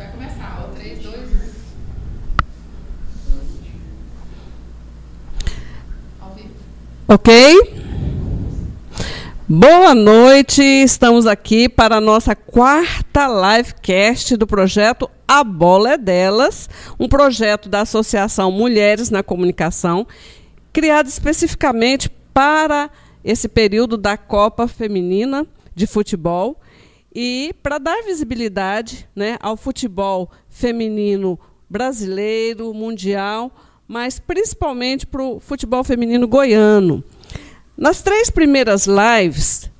Vai começar, ó. 3, 2, 1. Ao vivo. Ok? Boa noite, estamos aqui para a nossa quarta livecast do projeto A Bola é Delas, um projeto da Associação Mulheres na Comunicação, criado especificamente para esse período da Copa Feminina de Futebol e para dar visibilidade né, ao futebol feminino brasileiro, mundial, mas principalmente para o futebol feminino goiano. Nas três primeiras lives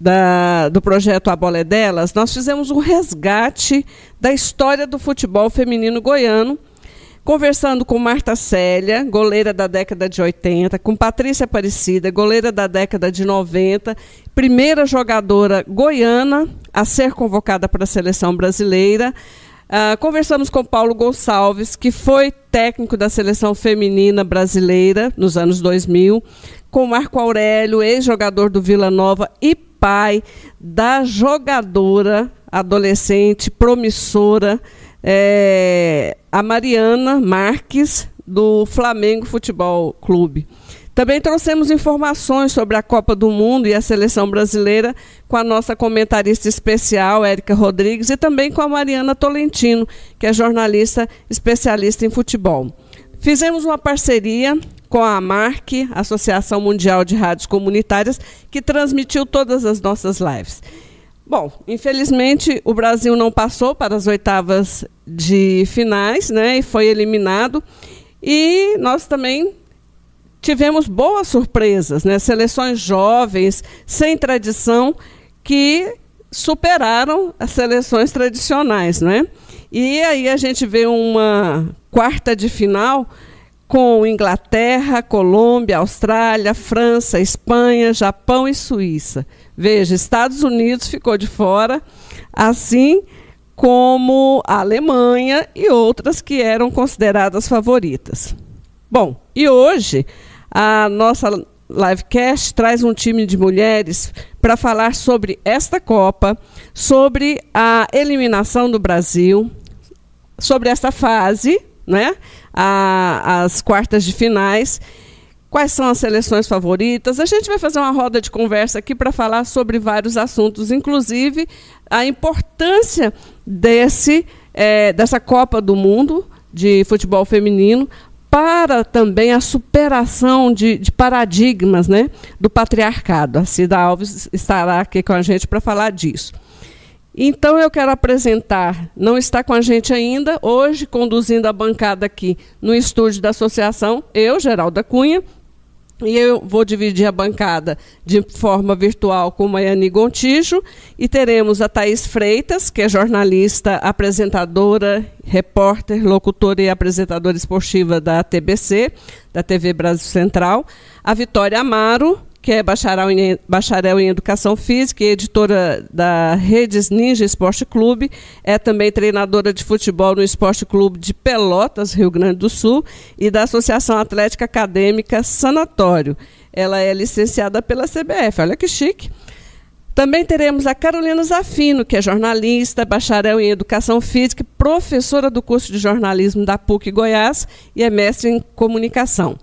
da, do projeto A Bola é Delas, nós fizemos um resgate da história do futebol feminino goiano, conversando com Marta Célia, goleira da década de 80, com Patrícia Aparecida, goleira da década de 90, primeira jogadora goiana a ser convocada para a seleção brasileira. Uh, conversamos com Paulo Gonçalves, que foi técnico da seleção feminina brasileira nos anos 2000, com Marco Aurélio, ex-jogador do Vila Nova e pai da jogadora adolescente promissora, é, a Mariana Marques, do Flamengo Futebol Clube. Também trouxemos informações sobre a Copa do Mundo e a seleção brasileira com a nossa comentarista especial, Érica Rodrigues, e também com a Mariana Tolentino, que é jornalista especialista em futebol. Fizemos uma parceria com a AMARC, Associação Mundial de Rádios Comunitárias, que transmitiu todas as nossas lives. Bom, infelizmente o Brasil não passou para as oitavas de finais, né, e foi eliminado. E nós também tivemos boas surpresas, né? Seleções jovens, sem tradição, que superaram as seleções tradicionais, né? E aí a gente vê uma quarta de final com Inglaterra, Colômbia, Austrália, França, Espanha, Japão e Suíça. Veja, Estados Unidos ficou de fora, assim como a Alemanha e outras que eram consideradas favoritas. Bom, e hoje a nossa livecast traz um time de mulheres para falar sobre esta Copa, sobre a eliminação do Brasil, sobre essa fase, né? A, as quartas de finais. Quais são as seleções favoritas? A gente vai fazer uma roda de conversa aqui para falar sobre vários assuntos, inclusive a importância desse, é, dessa Copa do Mundo de futebol feminino para também a superação de, de, paradigmas né, do patriarcado. A Cida Alves estará aqui com a gente para falar disso. Então eu quero apresentar, não está com a gente ainda, hoje conduzindo a bancada aqui no estúdio da associação, eu, Geralda Cunha, e eu vou dividir a bancada de forma virtual com Maiane Gontijo e teremos a Thaís Freitas, que é jornalista, apresentadora, repórter, locutora e apresentadora esportiva da TBC, da TV Brasil Central, a Vitória Amaro, que é bacharel em, bacharel em Educação Física e editora da Redes Ninja Esporte Clube. É também treinadora de futebol no Esporte Clube de Pelotas, Rio Grande do Sul, e da Associação Atlética Acadêmica Sanatório. Ela é licenciada pela CBF. Olha que chique. Também teremos a Carolina Zafino, que é jornalista, bacharel em Educação Física, professora do curso de jornalismo da PUC Goiás e é mestre em comunicação.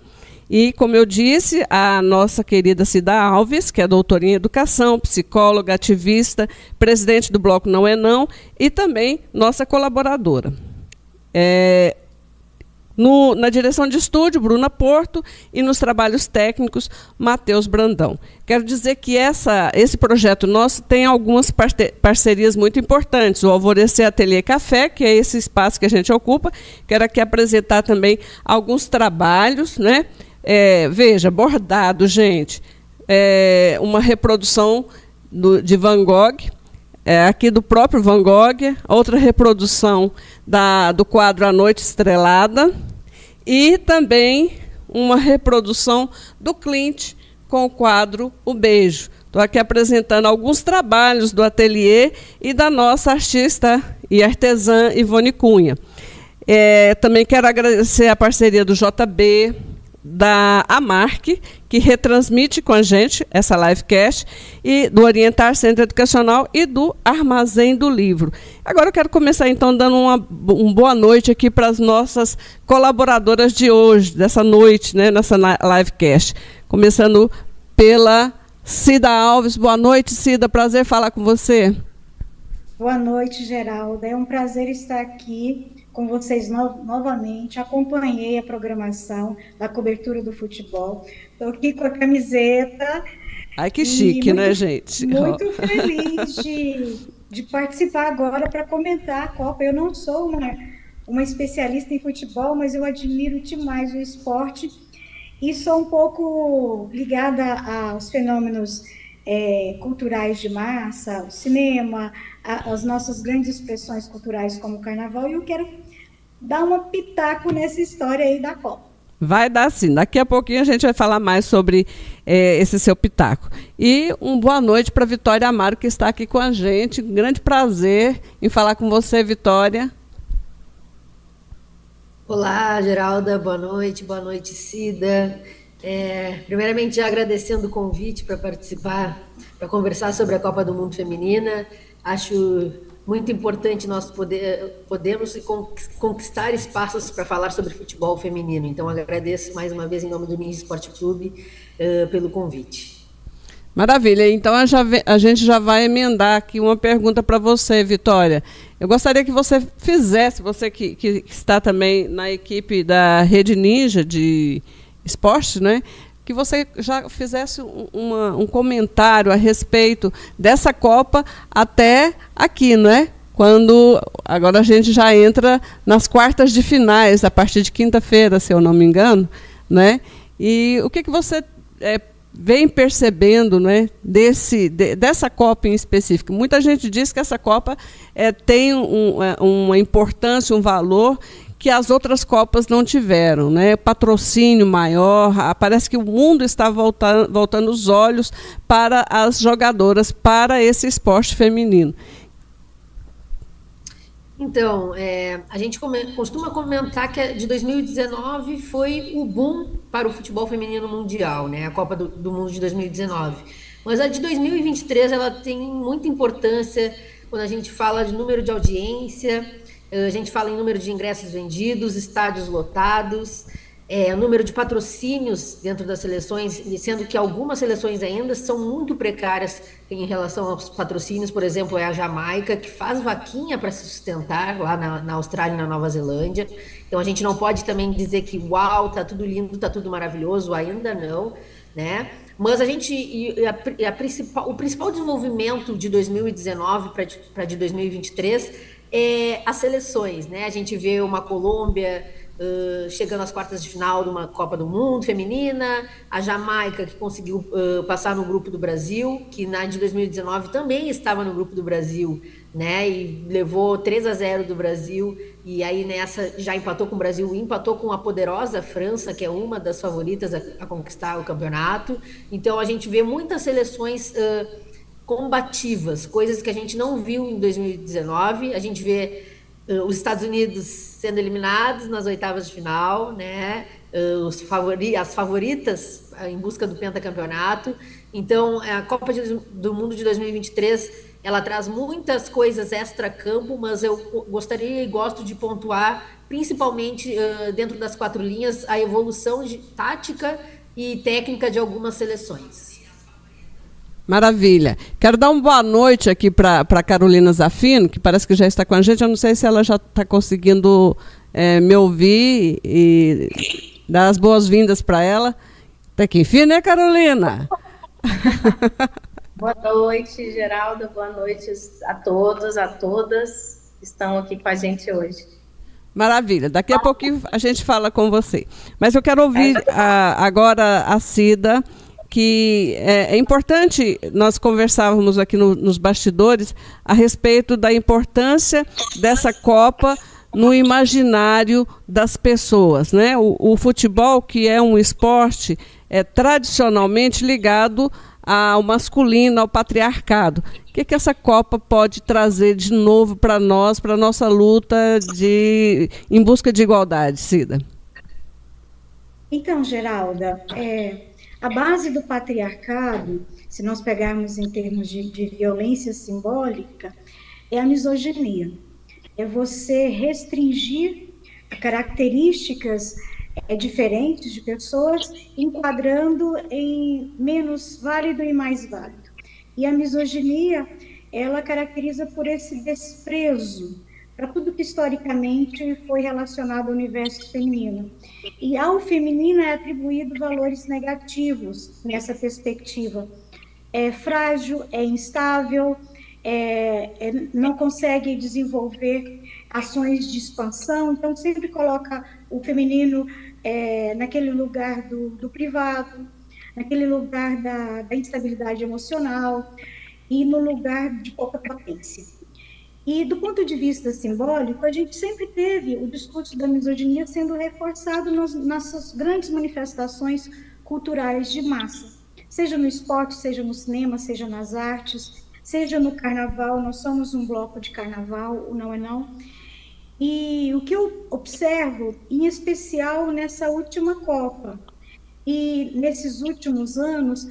E, como eu disse, a nossa querida Cida Alves, que é doutora em educação, psicóloga, ativista, presidente do Bloco Não é Não e também nossa colaboradora. É, no, na direção de estúdio, Bruna Porto, e nos trabalhos técnicos, Matheus Brandão. Quero dizer que essa, esse projeto nosso tem algumas parcerias muito importantes. O Alvorecer Ateliê Café, que é esse espaço que a gente ocupa. Quero aqui apresentar também alguns trabalhos, né? É, veja, bordado, gente. É uma reprodução do, de Van Gogh, é, aqui do próprio Van Gogh, outra reprodução da, do quadro A Noite Estrelada, e também uma reprodução do Clint com o quadro O Beijo. Estou aqui apresentando alguns trabalhos do ateliê e da nossa artista e artesã Ivone Cunha. É, também quero agradecer a parceria do JB, da Amarc, que retransmite com a gente essa livecast, e do Orientar Centro Educacional e do Armazém do Livro. Agora eu quero começar então dando uma, uma boa noite aqui para as nossas colaboradoras de hoje, dessa noite, né, nessa livecast. Começando pela Cida Alves. Boa noite, Cida. Prazer falar com você. Boa noite, Geralda. É um prazer estar aqui com vocês no novamente. Acompanhei a programação da cobertura do futebol. Estou aqui com a camiseta. Ai, que chique, muito, né, gente? Muito feliz de, de participar agora para comentar a Copa. Eu não sou uma, uma especialista em futebol, mas eu admiro demais o esporte e sou um pouco ligada aos fenômenos é, culturais de massa, o cinema, a, as nossas grandes expressões culturais como o carnaval, e eu quero dar uma pitaco nessa história aí da Copa. Vai dar sim. Daqui a pouquinho a gente vai falar mais sobre é, esse seu pitaco. E um boa noite para Vitória Amaro, que está aqui com a gente. Um grande prazer em falar com você, Vitória. Olá, Geralda. Boa noite. Boa noite, Cida. É, primeiramente, já agradecendo o convite para participar, para conversar sobre a Copa do Mundo Feminina. Acho muito importante nós poder, podemos conquistar espaços para falar sobre futebol feminino. Então, agradeço mais uma vez, em nome do Ninja Esporte Clube, uh, pelo convite. Maravilha. Então, a, gente já vai emendar aqui uma pergunta para você, Vitória. Eu gostaria que você fizesse, você que, que está também na equipe da Rede Ninja de esporte, né? Que você já fizesse uma, um comentário a respeito dessa Copa até aqui, não é? Quando agora a gente já entra nas quartas de finais, a partir de quinta-feira, se eu não me engano, né? E o que, que você é, vem percebendo né, desse, de, dessa Copa em específico? Muita gente diz que essa Copa é, tem um, é, uma importância, um valor que as outras Copas não tiveram. Né? Patrocínio maior, parece que o mundo está voltando, voltando os olhos para as jogadoras, para esse esporte feminino. Então, é, a gente costuma comentar que de 2019 foi o boom para o futebol feminino mundial, né? a Copa do, do Mundo de 2019. Mas a de 2023 ela tem muita importância quando a gente fala de número de audiência, a gente fala em número de ingressos vendidos, estádios lotados, é, número de patrocínios dentro das seleções, sendo que algumas seleções ainda são muito precárias em relação aos patrocínios, por exemplo, é a Jamaica, que faz vaquinha para se sustentar lá na, na, Austrália e na Nova Zelândia. Então a gente não pode também dizer que, uau, tá tudo lindo, tá tudo maravilhoso, ainda não, né? Mas a gente, e a, a principal, o principal desenvolvimento de 2019 para de 2023 é, as seleções, né? A gente vê uma Colômbia uh, chegando às quartas de final de uma Copa do Mundo feminina, a Jamaica que conseguiu uh, passar no grupo do Brasil, que na de 2019 também estava no grupo do Brasil, né? E levou 3 a 0 do Brasil e aí nessa já empatou com o Brasil, empatou com a poderosa França, que é uma das favoritas a, a conquistar o campeonato. Então a gente vê muitas seleções uh, combativas, coisas que a gente não viu em 2019. A gente vê uh, os Estados Unidos sendo eliminados nas oitavas de final, né? Uh, os favori as favoritas uh, em busca do pentacampeonato. Então, a Copa de, do Mundo de 2023 ela traz muitas coisas extra-campo, mas eu gostaria e gosto de pontuar, principalmente dentro das quatro linhas, a evolução de tática e técnica de algumas seleções. Maravilha. Quero dar uma boa noite aqui para Carolina Zafino, que parece que já está com a gente. Eu não sei se ela já está conseguindo é, me ouvir e dar as boas-vindas para ela. Até que enfim, né, Carolina? boa noite, Geraldo. Boa noite a todos, a todas que estão aqui com a gente hoje. Maravilha. Daqui a pouquinho a gente fala com você. Mas eu quero ouvir a, agora a Cida que é, é, importante nós conversávamos aqui no, nos bastidores a respeito da importância dessa Copa no imaginário das pessoas, né? O, o futebol que é um esporte é tradicionalmente ligado ao masculino, ao patriarcado. O que, que essa Copa pode trazer de novo para nós, para a nossa luta de, em busca de igualdade, Cida? Então, Geralda, é, a base do patriarcado, se nós pegarmos em termos de, de violência simbólica, é a misoginia. É você restringir características é, diferentes de pessoas, enquadrando em menos válido e mais válido. E a misoginia, ela caracteriza por esse desprezo para tudo que historicamente foi relacionado ao universo feminino. E ao feminino é atribuído valores negativos nessa perspectiva. É frágil, é instável, é, é, não consegue desenvolver ações de expansão, então sempre coloca o feminino é, naquele lugar do, do, privado, naquele lugar da, da instabilidade emocional e no lugar de pouca potência. E do ponto de vista simbólico, a gente sempre teve o discurso da misoginia sendo reforçado nas nossas grandes manifestações culturais de massa, seja no esporte, seja no cinema, seja nas artes, seja no carnaval. Nós somos um bloco de carnaval, o não é não. E o que eu observo, em especial nessa última Copa e nesses últimos anos,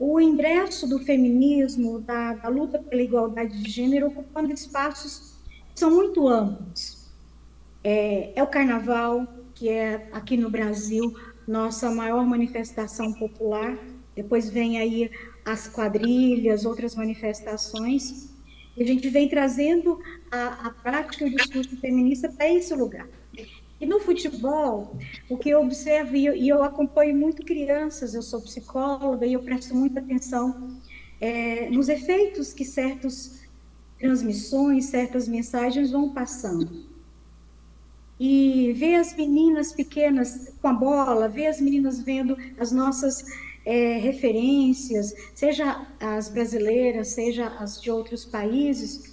o ingresso do feminismo, da, da, luta pela igualdade de gênero, ocupando espaços que são muito amplos. É, é, o carnaval, que é aqui no Brasil nossa maior manifestação popular. Depois vem aí as quadrilhas, outras manifestações. E a gente vem trazendo a, a prática e o discurso feminista para esse lugar. E no futebol, o que eu observo, e eu, acompanho muito crianças, eu sou psicóloga e eu presto muita atenção é, nos efeitos que certas transmissões, certas mensagens vão passando. E ver as meninas pequenas com a bola, ver as meninas vendo as nossas é, referências, seja as brasileiras, seja as de outros países,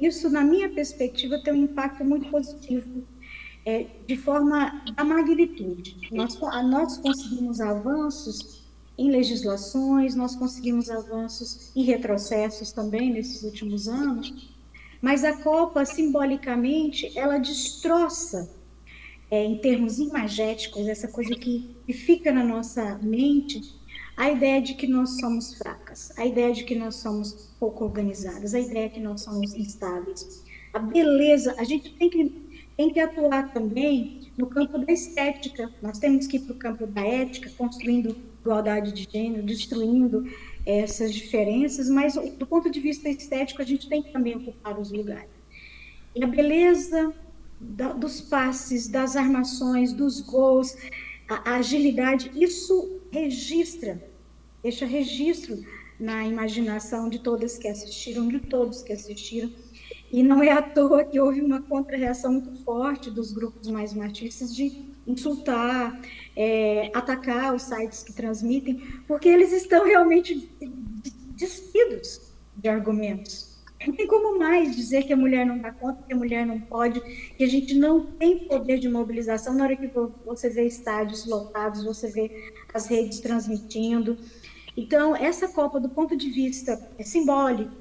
isso, na minha perspectiva, tem um impacto muito positivo é, de forma da magnitude. Nós, nós conseguimos avanços em legislações, nós conseguimos avanços e retrocessos também nesses últimos anos, mas a Copa, simbolicamente, ela destroça, é, em termos imagéticos, essa coisa que, que fica na nossa mente, a ideia de que nós somos fracas, a ideia de que nós somos pouco organizadas, a ideia de que nós somos instáveis. A beleza, a gente tem que tem que atuar também no campo da estética. Nós temos que ir para o campo da ética, construindo igualdade de gênero, destruindo essas diferenças, mas do ponto de vista estético, a gente tem que também ocupar os lugares. E a beleza da, dos passes, das armações, dos gols, a, a agilidade, isso registra, deixa registro na imaginação de todas que assistiram, de todos que assistiram e não é à toa que houve uma contra-reação muito forte dos grupos mais machistas de insultar, é, atacar os sites que transmitem, porque eles estão realmente despidos de argumentos. Não tem como mais dizer que a mulher não dá conta, que a mulher não pode, que a gente não tem poder de mobilização. Na hora que você vê estádios lotados, você vê as redes transmitindo. Então, essa Copa, do ponto de vista simbólico,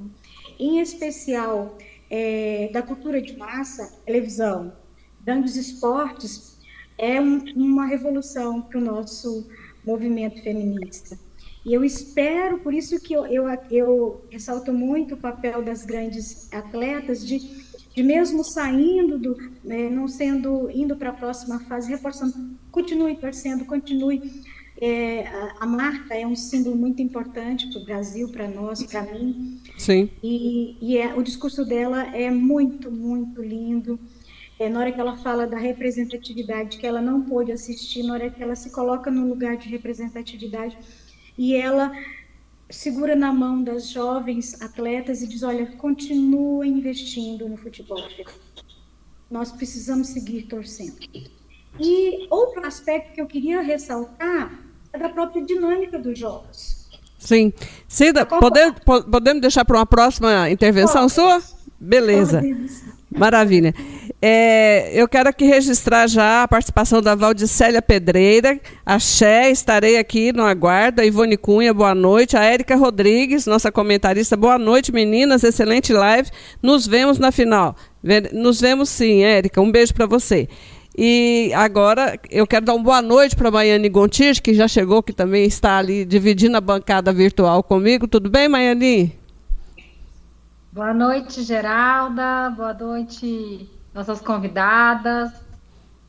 em especial é, da cultura de massa, televisão, grandes esportes, é um, uma revolução para o nosso movimento feminista. E eu espero, por isso que eu, eu, eu ressalto muito o papel das grandes atletas, de, de mesmo saindo, do, né, não sendo, indo para a próxima fase, reforçando, continue torcendo, continue é, a, a, marca é um símbolo muito importante para o Brasil, para nós, para mim. Sim. E, e é, o discurso dela é muito, muito lindo. É, na hora que ela fala da representatividade que ela não pôde assistir, na hora que ela se coloca no lugar de representatividade e ela segura na mão das jovens atletas e diz: Olha, continua investindo no futebol. Nós precisamos seguir torcendo. E outro aspecto que eu queria ressaltar é da própria dinâmica dos jogos. Sim. Cida, podemos, podemos deixar para uma próxima intervenção Pode. sua? Beleza. Pode. Maravilha. É, eu quero aqui registrar já a participação da Valdicélia Pedreira, a Xé, estarei aqui no aguardo, a Ivone Cunha, boa noite, a Érica Rodrigues, nossa comentarista, boa noite meninas, excelente live, nos vemos na final. Nos vemos sim, Érica, um beijo para você. E agora eu quero dar uma boa noite para a Maiane Gontijo, que já chegou, que também está ali dividindo a bancada virtual comigo. Tudo bem, Maiane? Boa noite, Geralda. Boa noite, nossas convidadas,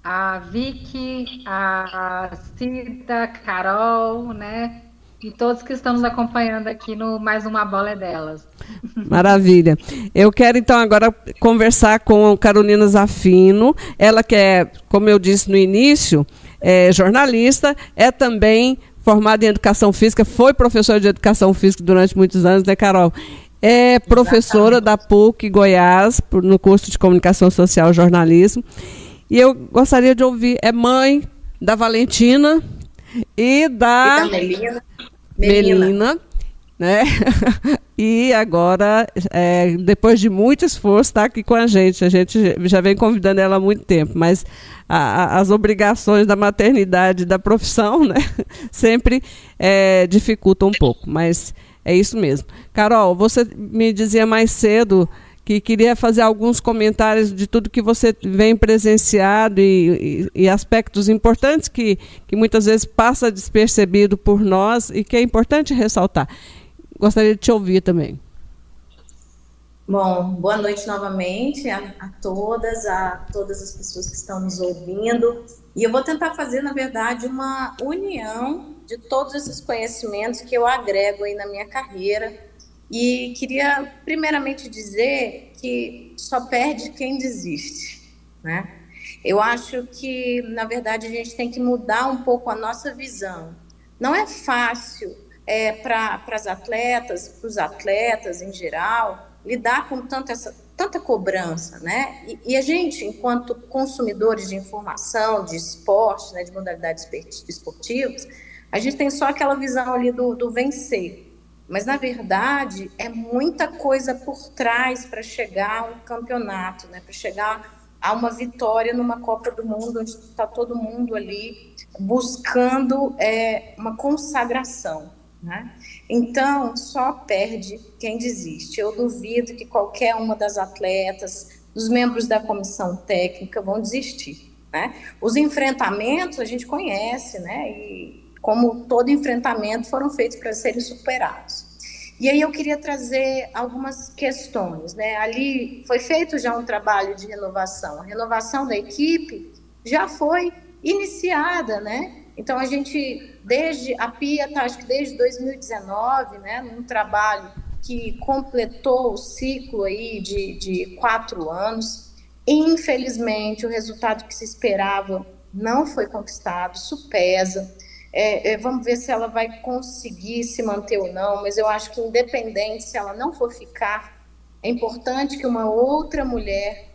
a Vicky, a Cida, Carol, né? E todos que estão nos acompanhando aqui no Mais Uma Bola é Delas. Maravilha. Eu quero então agora conversar com Carolina Zafino. Ela que é, como eu disse no início, é jornalista, é também formada em educação física, foi professora de educação física durante muitos anos, né, Carol? É professora Exatamente. da PUC Goiás, no curso de Comunicação Social e Jornalismo. E eu gostaria de ouvir, é mãe da Valentina e da, e da Melina. Melina. Melina né? e agora, é, depois de muito esforço, está aqui com a gente. A gente já vem convidando ela há muito tempo, mas a, a, as obrigações da maternidade, da profissão, né? sempre é, dificultam um pouco. Mas é isso mesmo. Carol, você me dizia mais cedo que queria fazer alguns comentários de tudo que você vem presenciado e, e, e, aspectos importantes que, que muitas vezes passa despercebido por nós e que é importante ressaltar. Gostaria de te ouvir também. Bom, boa noite novamente a, a todas, a todas as pessoas que estão nos ouvindo. E eu vou tentar fazer, na verdade, uma união de todos esses conhecimentos que eu agrego aí na minha carreira e queria primeiramente dizer que só perde quem desiste, né? Eu acho que, na verdade, a gente tem que mudar um pouco a nossa visão. Não é fácil é, para as atletas, para os atletas em geral, lidar com tanta, essa, tanta cobrança, né? E, e, a gente, enquanto consumidores de informação, de esporte, né, de modalidades esportivas, a gente tem só aquela visão ali do, do vencer. Mas, na verdade, é muita coisa por trás para chegar a um campeonato, né? para chegar a uma vitória numa Copa do Mundo, onde está todo mundo ali buscando é, uma consagração. Né? Então, só perde quem desiste. Eu duvido que qualquer uma das atletas, dos membros da comissão técnica, vão desistir. Né? Os enfrentamentos a gente conhece, né? E como todo enfrentamento, foram feitos para serem superados. E aí eu queria trazer algumas questões, né? Ali foi feito já um trabalho de renovação. A renovação da equipe já foi iniciada, né? Então a gente desde a Pia está acho que desde 2019, né, num trabalho que completou o ciclo aí de, de quatro anos. Infelizmente o resultado que se esperava não foi conquistado, isso pesa. É, é, vamos ver se ela vai conseguir se manter ou não, mas eu acho que, independente se ela não for ficar, é importante que uma outra mulher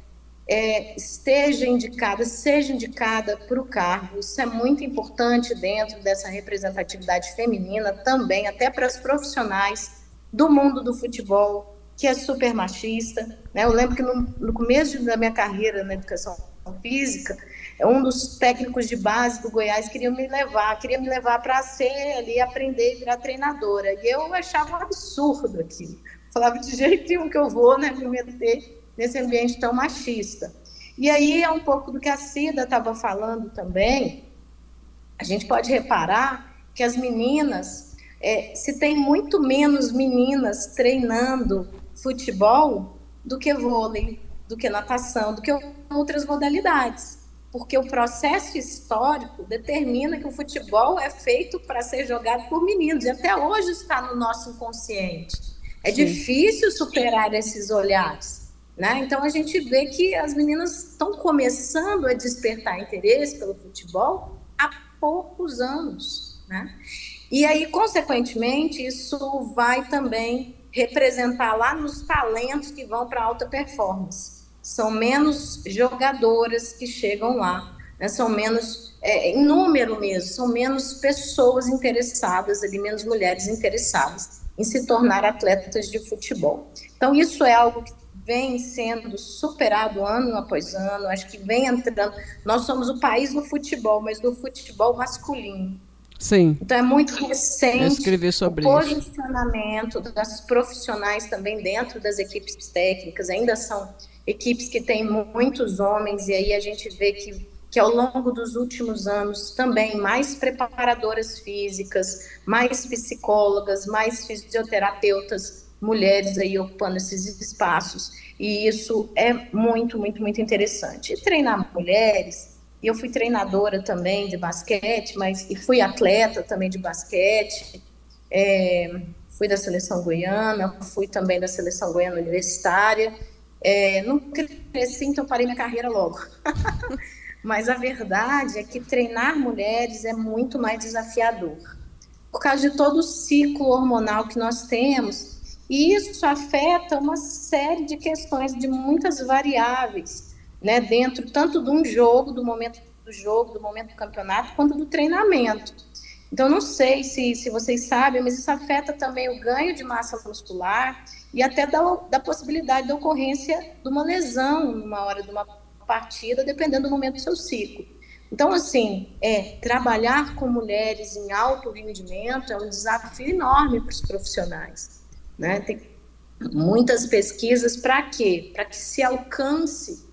é, esteja indicada, seja indicada para o cargo. Isso é muito importante dentro dessa representatividade feminina também, até para as profissionais do mundo do futebol, que é super machista. Né? Eu lembro que no, no começo da minha carreira na educação física, um dos técnicos de base do Goiás queria me levar, queria me levar para ser ali, aprender e virar treinadora. E eu achava um absurdo aquilo. Falava de jeito nenhum que eu vou né, me meter nesse ambiente tão machista. E aí é um pouco do que a Cida estava falando também. A gente pode reparar que as meninas, é, se tem muito menos meninas treinando futebol do que vôlei, do que natação, do que outras modalidades porque o processo histórico determina que o futebol é feito para ser jogado por meninos, e até hoje está no nosso inconsciente. É Sim. difícil superar esses olhares. Né? Então a gente vê que as meninas estão começando a despertar interesse pelo futebol há poucos anos. Né? E aí, consequentemente, isso vai também representar lá nos talentos que vão para alta performance são menos jogadoras que chegam lá, né? são menos, é, em número mesmo, são menos pessoas interessadas ali, menos mulheres interessadas em se tornar atletas de futebol. Então, isso é algo que vem sendo superado ano após ano, acho que vem entrando. Nós somos o país do futebol, mas do futebol masculino. Sim. Então é muito recente sobre o posicionamento isso. das profissionais também dentro das equipes técnicas, ainda são equipes que têm muitos homens, e aí a gente vê que que ao longo dos últimos anos também mais preparadoras físicas, mais psicólogas, mais fisioterapeutas, mulheres aí ocupando esses espaços. E isso é muito, muito, muito interessante. E treinar mulheres, eu fui treinadora também de basquete, mas e fui atleta também de basquete. É, fui da seleção goiana, fui também da seleção goiana universitária. É, não cresci, então parei minha carreira logo. Mas a verdade é que treinar mulheres é muito mais desafiador, por causa de todo o ciclo hormonal que nós temos. E isso afeta uma série de questões, de muitas variáveis, né, dentro tanto de um jogo, do momento do jogo, do momento do campeonato, quanto do treinamento. Então, não sei se, se vocês sabem, mas isso afeta também o ganho de massa muscular e até da, da possibilidade da ocorrência de uma lesão numa hora de uma partida, dependendo do momento do seu ciclo. Então, assim, é, trabalhar com mulheres em alto rendimento é um desafio enorme para os profissionais. Né? Tem muitas pesquisas para quê? Para que se alcance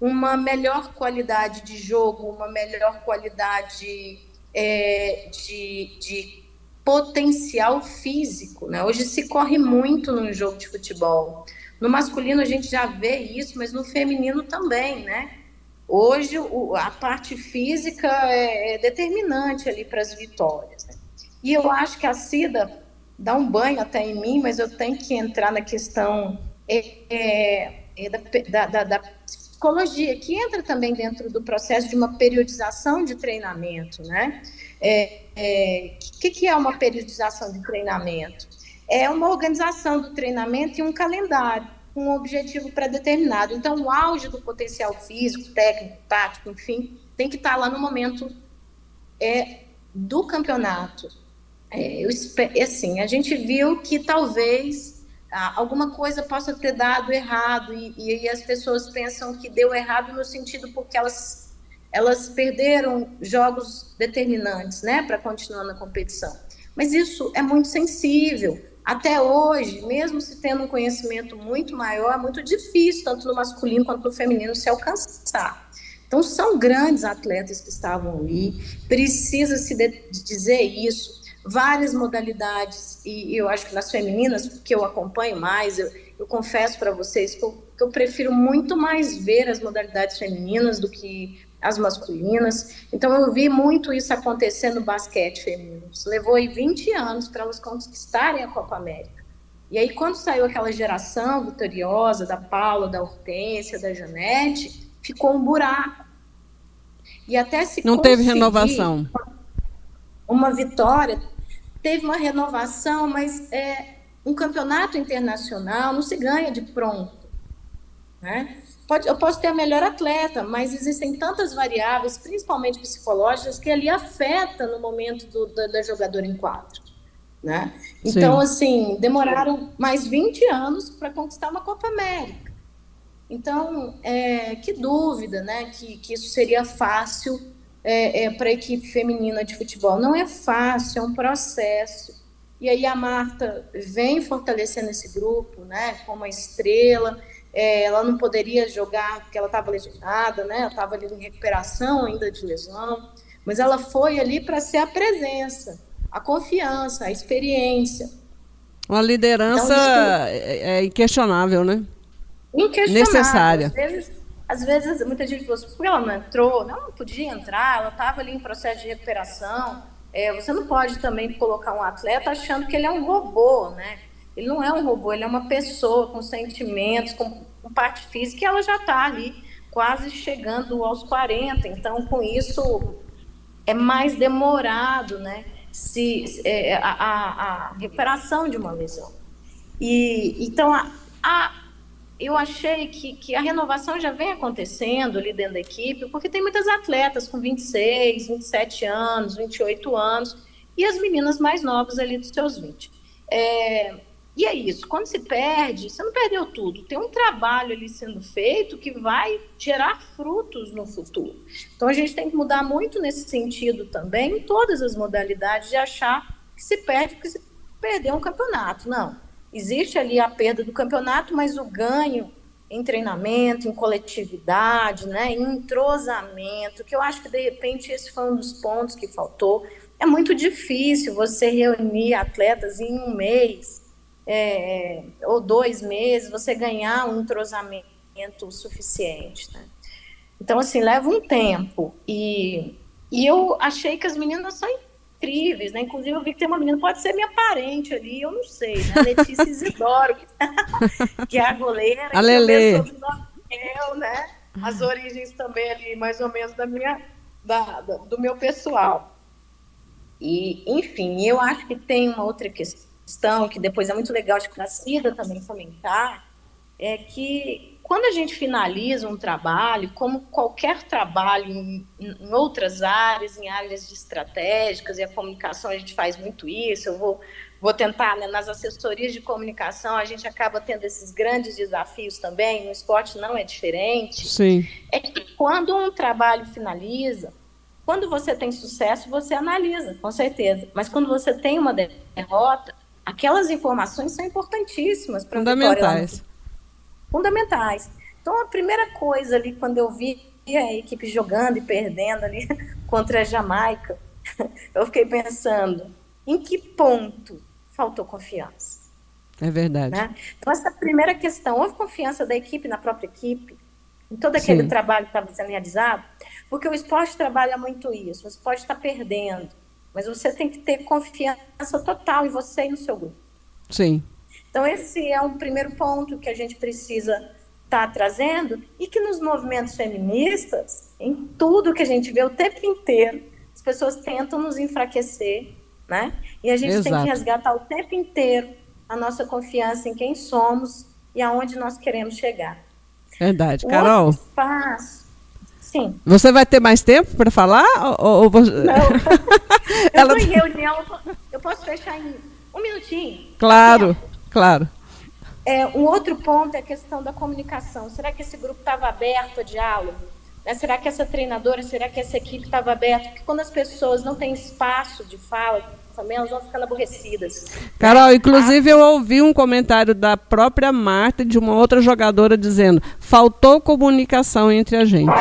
uma melhor qualidade de jogo, uma melhor qualidade é, de, de, potencial físico. Né? Hoje se corre muito no jogo de futebol. No masculino a gente já vê isso, mas no feminino também, né? Hoje o, a parte física é, é determinante ali para as vitórias. Né? E eu acho que a Cida dá um banho até em mim, mas eu tenho que entrar na questão é, é, é da, da, da, psicologia, que entra também dentro do processo de uma periodização de treinamento, né? O é, que, que é uma periodização de treinamento? é uma organização do treinamento e um calendário, um objetivo pré-determinado. Então, o auge do potencial físico, técnico, tático, enfim, tem que estar lá no momento é, do campeonato. É, eu, assim, a gente viu que talvez alguma coisa possa ter dado errado e, e, e as pessoas pensam que deu errado no sentido porque elas elas perderam jogos determinantes, né, para continuar na competição. Mas isso é muito sensível até hoje, mesmo se tendo um conhecimento muito maior, é muito difícil, tanto no masculino quanto no feminino, se alcançar. Então, são grandes atletas que estavam ali, precisa-se dizer isso. Várias modalidades, e eu acho que nas femininas, porque eu acompanho mais, eu, eu confesso para vocês que eu, que eu prefiro muito mais ver as modalidades femininas do que as masculinas. Então eu vi muito isso acontecer no basquete feminino. Levou aí 20 anos para elas conquistarem a Copa América. E aí quando saiu aquela geração vitoriosa da Paula, da Hortência, da Janete, ficou um buraco. E até se Não teve renovação. Uma vitória, teve uma renovação, mas é, um campeonato internacional não se ganha de pronto. Né? Pode, eu posso ter a melhor atleta, mas existem tantas variáveis, principalmente psicológicas, que ali afeta no momento do, da, da jogadora em quadro. Né? Então, Sim. assim, demoraram mais 20 anos para conquistar uma Copa América. Então, é, que dúvida, né, que, que isso seria fácil é, é, para a equipe feminina de futebol. Não é fácil, é um processo. E aí a Marta vem fortalecendo esse grupo, né, como a estrela é, ela não poderia jogar porque ela estava lesionada, né? Ela estava ali em recuperação ainda de lesão, mas ela foi ali para ser a presença, a confiança, a experiência. Uma liderança então, é, é inquestionável, né? Inquestionável. Necessária. Às vezes, às vezes muita gente falou assim, por que ela não entrou? Não, não podia entrar, ela estava ali em processo de recuperação. É, você não pode também colocar um atleta achando que ele é um robô, né? Ele não é um robô, ele é uma pessoa com sentimentos, com, parte física, e ela já está ali quase chegando aos 40. Então, com isso, é mais demorado, né? Se, é, a, a, a, recuperação de uma lesão. E, então, a, a, eu achei que, que a renovação já vem acontecendo ali dentro da equipe, porque tem muitas atletas com 26, 27 anos, 28 anos, e as meninas mais novas ali dos seus 20. É, e é isso, quando se perde, você não perdeu tudo. Tem um trabalho ali sendo feito que vai gerar frutos no futuro. Então a gente tem que mudar muito nesse sentido também, em todas as modalidades, de achar que se perde porque se perdeu um campeonato. Não. Existe ali a perda do campeonato, mas o ganho em treinamento, em coletividade, né, em entrosamento, que eu acho que de repente esse foi um dos pontos que faltou. É muito difícil você reunir atletas em um mês é, ou dois meses, você ganhar um entrosamento suficiente. Né? Então, assim, leva um tempo. E, e eu achei que as meninas são incríveis, né? Inclusive, eu vi que tem uma menina, pode ser minha parente ali, eu não sei, né? Letícia Isidoro, que é a goleira. A Lelê. Eu, né? As origens também ali, mais ou menos, da minha, da, do meu pessoal. E, enfim, eu acho que tem uma outra questão, que depois é muito legal de a Cida também comentar, é que quando a gente finaliza um trabalho, como qualquer trabalho em, em, outras áreas, em áreas estratégicas e a comunicação, a gente faz muito isso. Eu vou, vou tentar, né, nas assessorias de comunicação, a gente acaba tendo esses grandes desafios também. No esporte não é diferente. Sim. É que quando um trabalho finaliza, quando você tem sucesso, você analisa, com certeza. Mas quando você tem uma derrota, aquelas informações são importantíssimas para Fundamentais fundamentais. Então, a primeira coisa ali, quando eu vi a equipe jogando e perdendo ali contra a Jamaica, eu fiquei pensando, em que ponto faltou confiança? É verdade. Né? Então, essa primeira questão, houve confiança da equipe na própria equipe? Em todo aquele Sim. trabalho que estava sendo realizado? Porque o esporte trabalha muito isso, você pode estar perdendo, mas você tem que ter confiança total em você e no seu grupo. Sim. Então, esse é um primeiro ponto que a gente precisa estar tá trazendo e que nos movimentos feministas, em tudo que a gente vê o tempo inteiro, as pessoas tentam nos enfraquecer, né? E a gente Exato. tem que resgatar o tempo inteiro a nossa confiança em quem somos e aonde nós queremos chegar. Verdade. Carol? Espaço, Sim. Você vai ter mais tempo para falar? Ou, ou. Não. eu Ela... em reunião, eu posso fechar em um minutinho? Claro. Claro. É, um outro ponto é a questão da comunicação. Será que esse grupo estava aberto ao diálogo? Né? Será que essa treinadora, será que essa equipe estava aberta? Porque quando as pessoas não têm espaço de fala, também elas vão ficando aborrecidas. Carol, inclusive eu ouvi um comentário da própria Marta de uma outra jogadora dizendo: faltou comunicação entre a gente.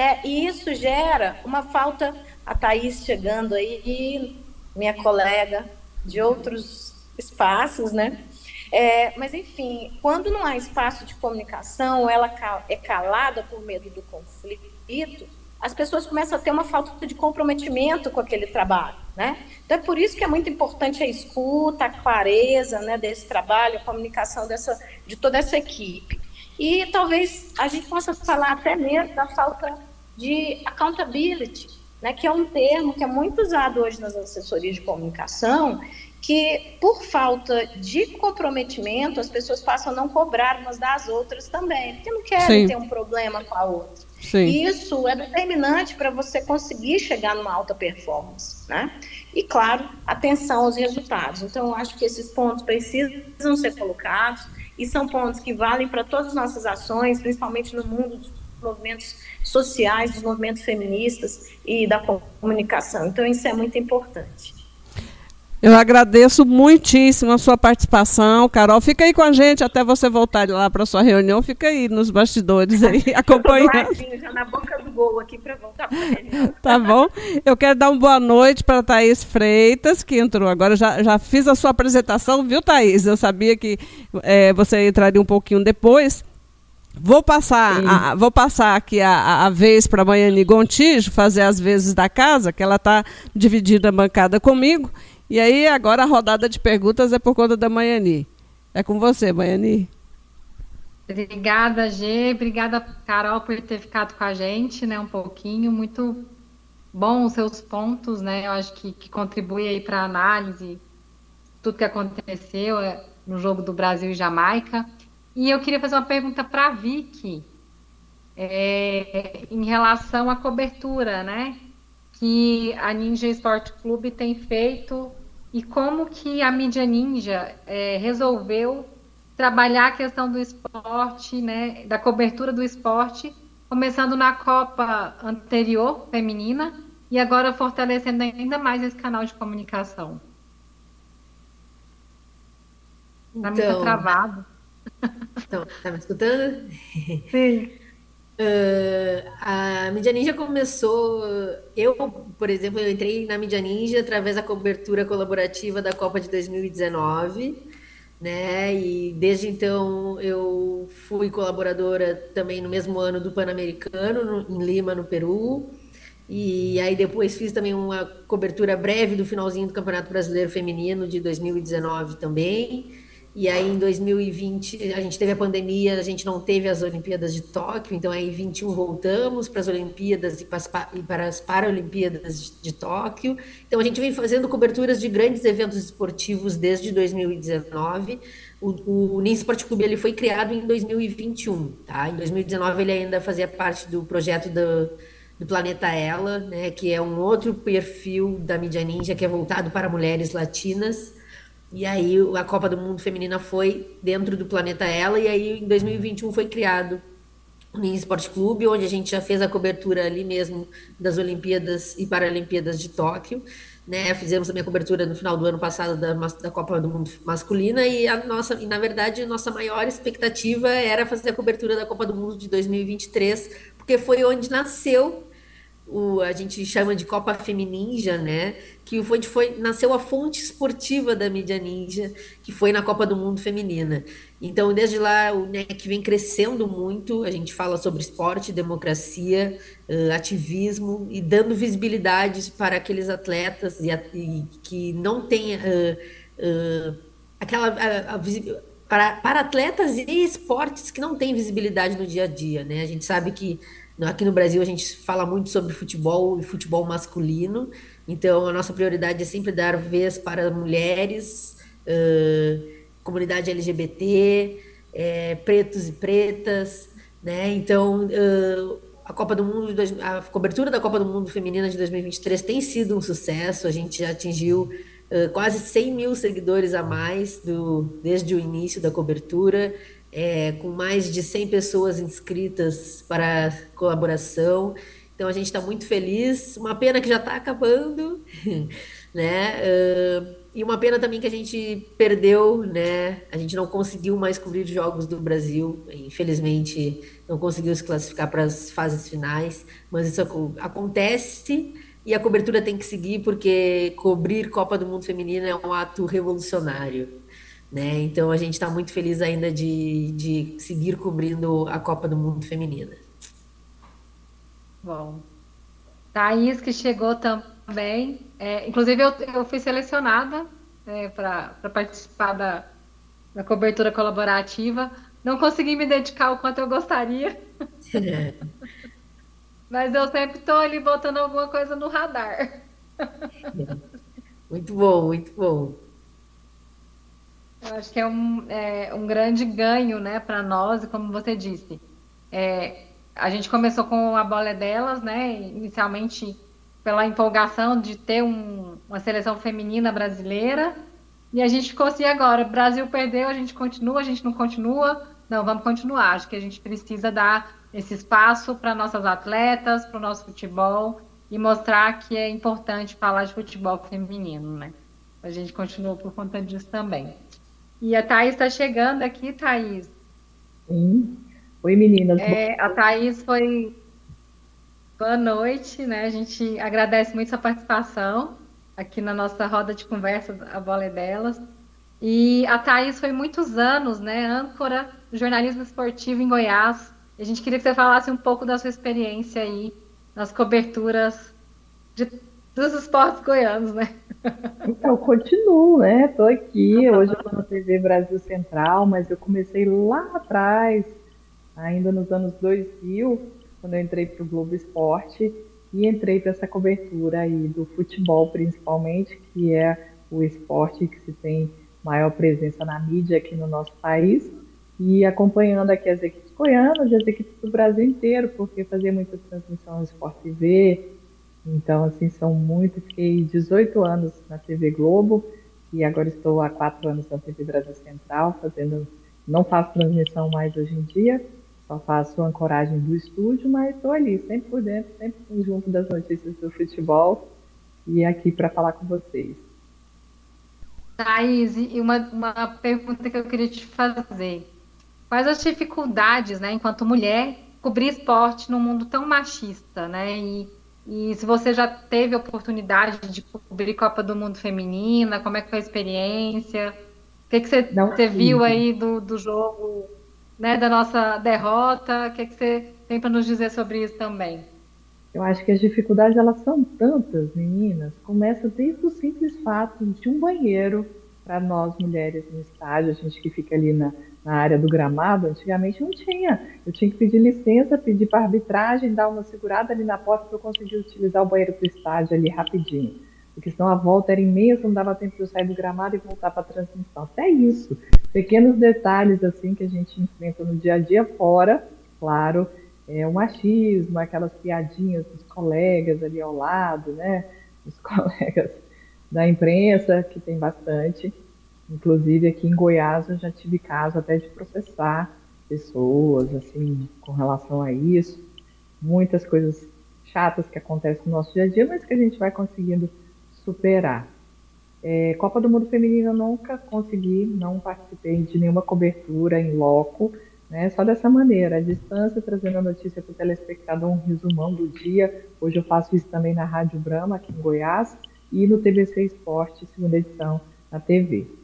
É, e isso gera uma falta. A Thaís chegando aí, minha colega de outros espaços, né? É, mas, enfim, quando não há espaço de comunicação, ela é calada por medo do conflito, as pessoas começam a ter uma falta de comprometimento com aquele trabalho, né? Então, é por isso que é muito importante a escuta, a clareza né, desse trabalho, a comunicação dessa, de toda essa equipe. E talvez a gente possa falar até mesmo da falta de accountability, né, que é um termo que é muito usado hoje nas assessorias de comunicação que, por falta de comprometimento, as pessoas passam a não cobrar umas das outras também, porque não querem Sim. ter um problema com a outra. Sim. Isso é determinante para você conseguir chegar numa alta performance, né? E, claro, atenção aos resultados. Então, eu acho que esses pontos precisam ser colocados e são pontos que valem para todas as nossas ações, principalmente no mundo dos movimentos sociais, dos movimentos feministas e da comunicação. Então, isso é muito importante. Eu agradeço muitíssimo a sua participação, Carol. Fica aí com a gente até você voltar lá para sua reunião. Fica aí nos bastidores aí acompanhando. já na boca do gol aqui para voltar para. Tá bom? Eu quero dar uma boa noite para Thaís Freitas, que entrou agora. Já, já fiz a sua apresentação, viu, Thaís? Eu sabia que é, você entraria um pouquinho depois. Vou passar, a, vou passar aqui a, a vez para a Maiane Gontijo fazer as vezes da casa, que ela está dividida a bancada comigo. E aí, agora a rodada de perguntas é por conta da Maiani. É com você, Maiani. Obrigada, Gê. Obrigada, Carol, por ter ficado com a gente, né, um pouquinho. Muito bom os seus pontos, né? Eu acho que, que contribui aí para a análise tudo que aconteceu é, no jogo do Brasil e Jamaica. E eu queria fazer uma pergunta para a Vicky é, em relação à cobertura, né? Que a Ninja Sport Clube tem feito e como que a mídia ninja é, resolveu trabalhar a questão do esporte, né, da cobertura do esporte, começando na Copa anterior, feminina, e agora fortalecendo ainda mais esse canal de comunicação. Está então, muito travado. Então, tá me escutando? Sim. Uh, a Mídia Ninja começou. Eu, por exemplo, eu entrei na Mídia Ninja através da cobertura colaborativa da Copa de 2019, né? E desde então eu fui colaboradora também no mesmo ano do Pan-Americano, em Lima, no Peru. E aí depois fiz também uma cobertura breve do finalzinho do Campeonato Brasileiro Feminino de 2019 também. E aí em 2020 a gente teve a pandemia, a gente não teve as Olimpíadas de Tóquio, então aí em 21 voltamos para as Olimpíadas e para as Paralimpíadas de Tóquio. Então a gente vem fazendo coberturas de grandes eventos esportivos desde 2019. O, o Unis Sport Clube ele foi criado em 2021, tá? Em 2019 ele ainda fazia parte do projeto do, do Planeta Ela, né, que é um outro perfil da mídia ninja que é voltado para mulheres latinas. E aí a Copa do Mundo Feminina foi dentro do Planeta Ela, e aí em 2021 foi criado o Ninja Esporte Clube, onde a gente já fez a cobertura ali mesmo das Olimpíadas e Paralimpíadas de Tóquio. Né, fizemos também a cobertura no final do ano passado da, da Copa do Mundo Masculina e a nossa, e na verdade, a nossa maior expectativa era fazer a cobertura da Copa do Mundo de 2023, porque foi onde nasceu o, a gente chama de Copa Femininja, né? Que foi, foi nasceu a fonte esportiva da mídia ninja, que foi na Copa do Mundo Feminina. Então, desde lá, o NEC vem crescendo muito. A gente fala sobre esporte, democracia, ativismo e dando visibilidade para aqueles atletas e, e que não têm uh, uh, aquela. A, a, para, para atletas e esportes que não têm visibilidade no dia a dia, né? A gente sabe que Aqui no Brasil a gente fala muito sobre futebol e futebol masculino, então a nossa prioridade é sempre dar vez para mulheres, uh, comunidade LGBT, é, pretos e pretas, né? Então uh, a Copa do Mundo, a cobertura da Copa do Mundo Feminina de 2023 tem sido um sucesso. A gente já atingiu uh, quase 100 mil seguidores a mais do, desde o início da cobertura é, com mais de 100 pessoas inscritas para colaboração. Então a gente está muito feliz. Uma pena que já está acabando, né? Uh, e uma pena também que a gente perdeu, né? A gente não conseguiu mais cobrir jogos do Brasil. Infelizmente, não conseguiu se classificar para as fases finais. Mas isso acontece e a cobertura tem que seguir porque cobrir Copa do Mundo Feminino é um ato revolucionário. Né? Então a gente está muito feliz ainda de, de seguir cobrindo a Copa do Mundo Feminina. Bom. Thaís, que chegou também. É, inclusive, eu, eu fui selecionada é, para participar da, da cobertura colaborativa. Não consegui me dedicar o quanto eu gostaria. Mas eu sempre estou ali botando alguma coisa no radar. Muito bom, muito bom. Eu acho que é um, é, um grande ganho né, para nós, e como você disse. É, a gente começou com a bola delas, né? Inicialmente pela empolgação de ter um, uma seleção feminina brasileira. E a gente ficou assim agora, Brasil perdeu, a gente continua, a gente não continua. Não, vamos continuar. Acho que a gente precisa dar esse espaço para nossas atletas, para o nosso futebol e mostrar que é importante falar de futebol feminino, né? A gente continua por conta disso também. E a Thaís está chegando aqui, Thaís. Sim. Oi, meninas. É, a Thaís foi. Boa noite, né? A gente agradece muito sua participação aqui na nossa roda de conversa, a bola é delas. E a Thaís foi muitos anos, né, âncora do jornalismo esportivo em Goiás. A gente queria que você falasse um pouco da sua experiência aí nas coberturas de, dos esportes goianos, né? Então, continuo, né? Estou aqui, hoje eu estou na TV Brasil Central, mas eu comecei lá atrás, ainda nos anos 2000, quando eu entrei para o Globo Esporte, e entrei para essa cobertura aí do futebol, principalmente, que é o esporte que se tem maior presença na mídia aqui no nosso país, e acompanhando aqui as equipes goianas e as equipes do Brasil inteiro, porque fazia muita transmissão no Sport TV, então, assim, são muito. Fiquei 18 anos na TV Globo e agora estou há quatro anos na TV Brasil Central, fazendo. Não faço transmissão mais hoje em dia, só faço ancoragem do estúdio, mas estou ali, sempre por dentro, sempre junto das notícias do futebol e aqui para falar com vocês. Thaís, e uma, uma pergunta que eu queria te fazer. quais as dificuldades, né, enquanto mulher, cobrir esporte num mundo tão machista, né? E, e se você já teve oportunidade de cobrir Copa do Mundo Feminina, como é que foi a experiência? O que, que você, você viu aí do, do jogo, né, da nossa derrota? O que, que você tem para nos dizer sobre isso também? Eu acho que as dificuldades elas são tantas, meninas. Começa desde o simples fato de um banheiro para nós mulheres no estádio, a gente que fica ali na, na área do gramado, antigamente não tinha. Eu tinha que pedir licença, pedir para arbitragem, dar uma segurada ali na porta para eu conseguir utilizar o banheiro do estádio ali rapidinho. Porque senão a volta era imensa, não dava tempo de eu sair do gramado e voltar para a transmissão. Até isso. Pequenos detalhes assim que a gente enfrenta no dia a dia, fora, claro, é, o machismo, aquelas piadinhas dos colegas ali ao lado, né? Os colegas da imprensa, que tem bastante. Inclusive aqui em Goiás eu já tive caso até de processar pessoas, assim, com relação a isso. Muitas coisas chatas que acontecem no nosso dia a dia, mas que a gente vai conseguindo superar. É, Copa do Mundo Feminino eu nunca consegui, não participei de nenhuma cobertura em loco, né? Só dessa maneira, a distância, trazendo a notícia para o telespectador, um resumão do dia. Hoje eu faço isso também na Rádio Brama, aqui em Goiás, e no TBC Esporte, segunda edição, na TV.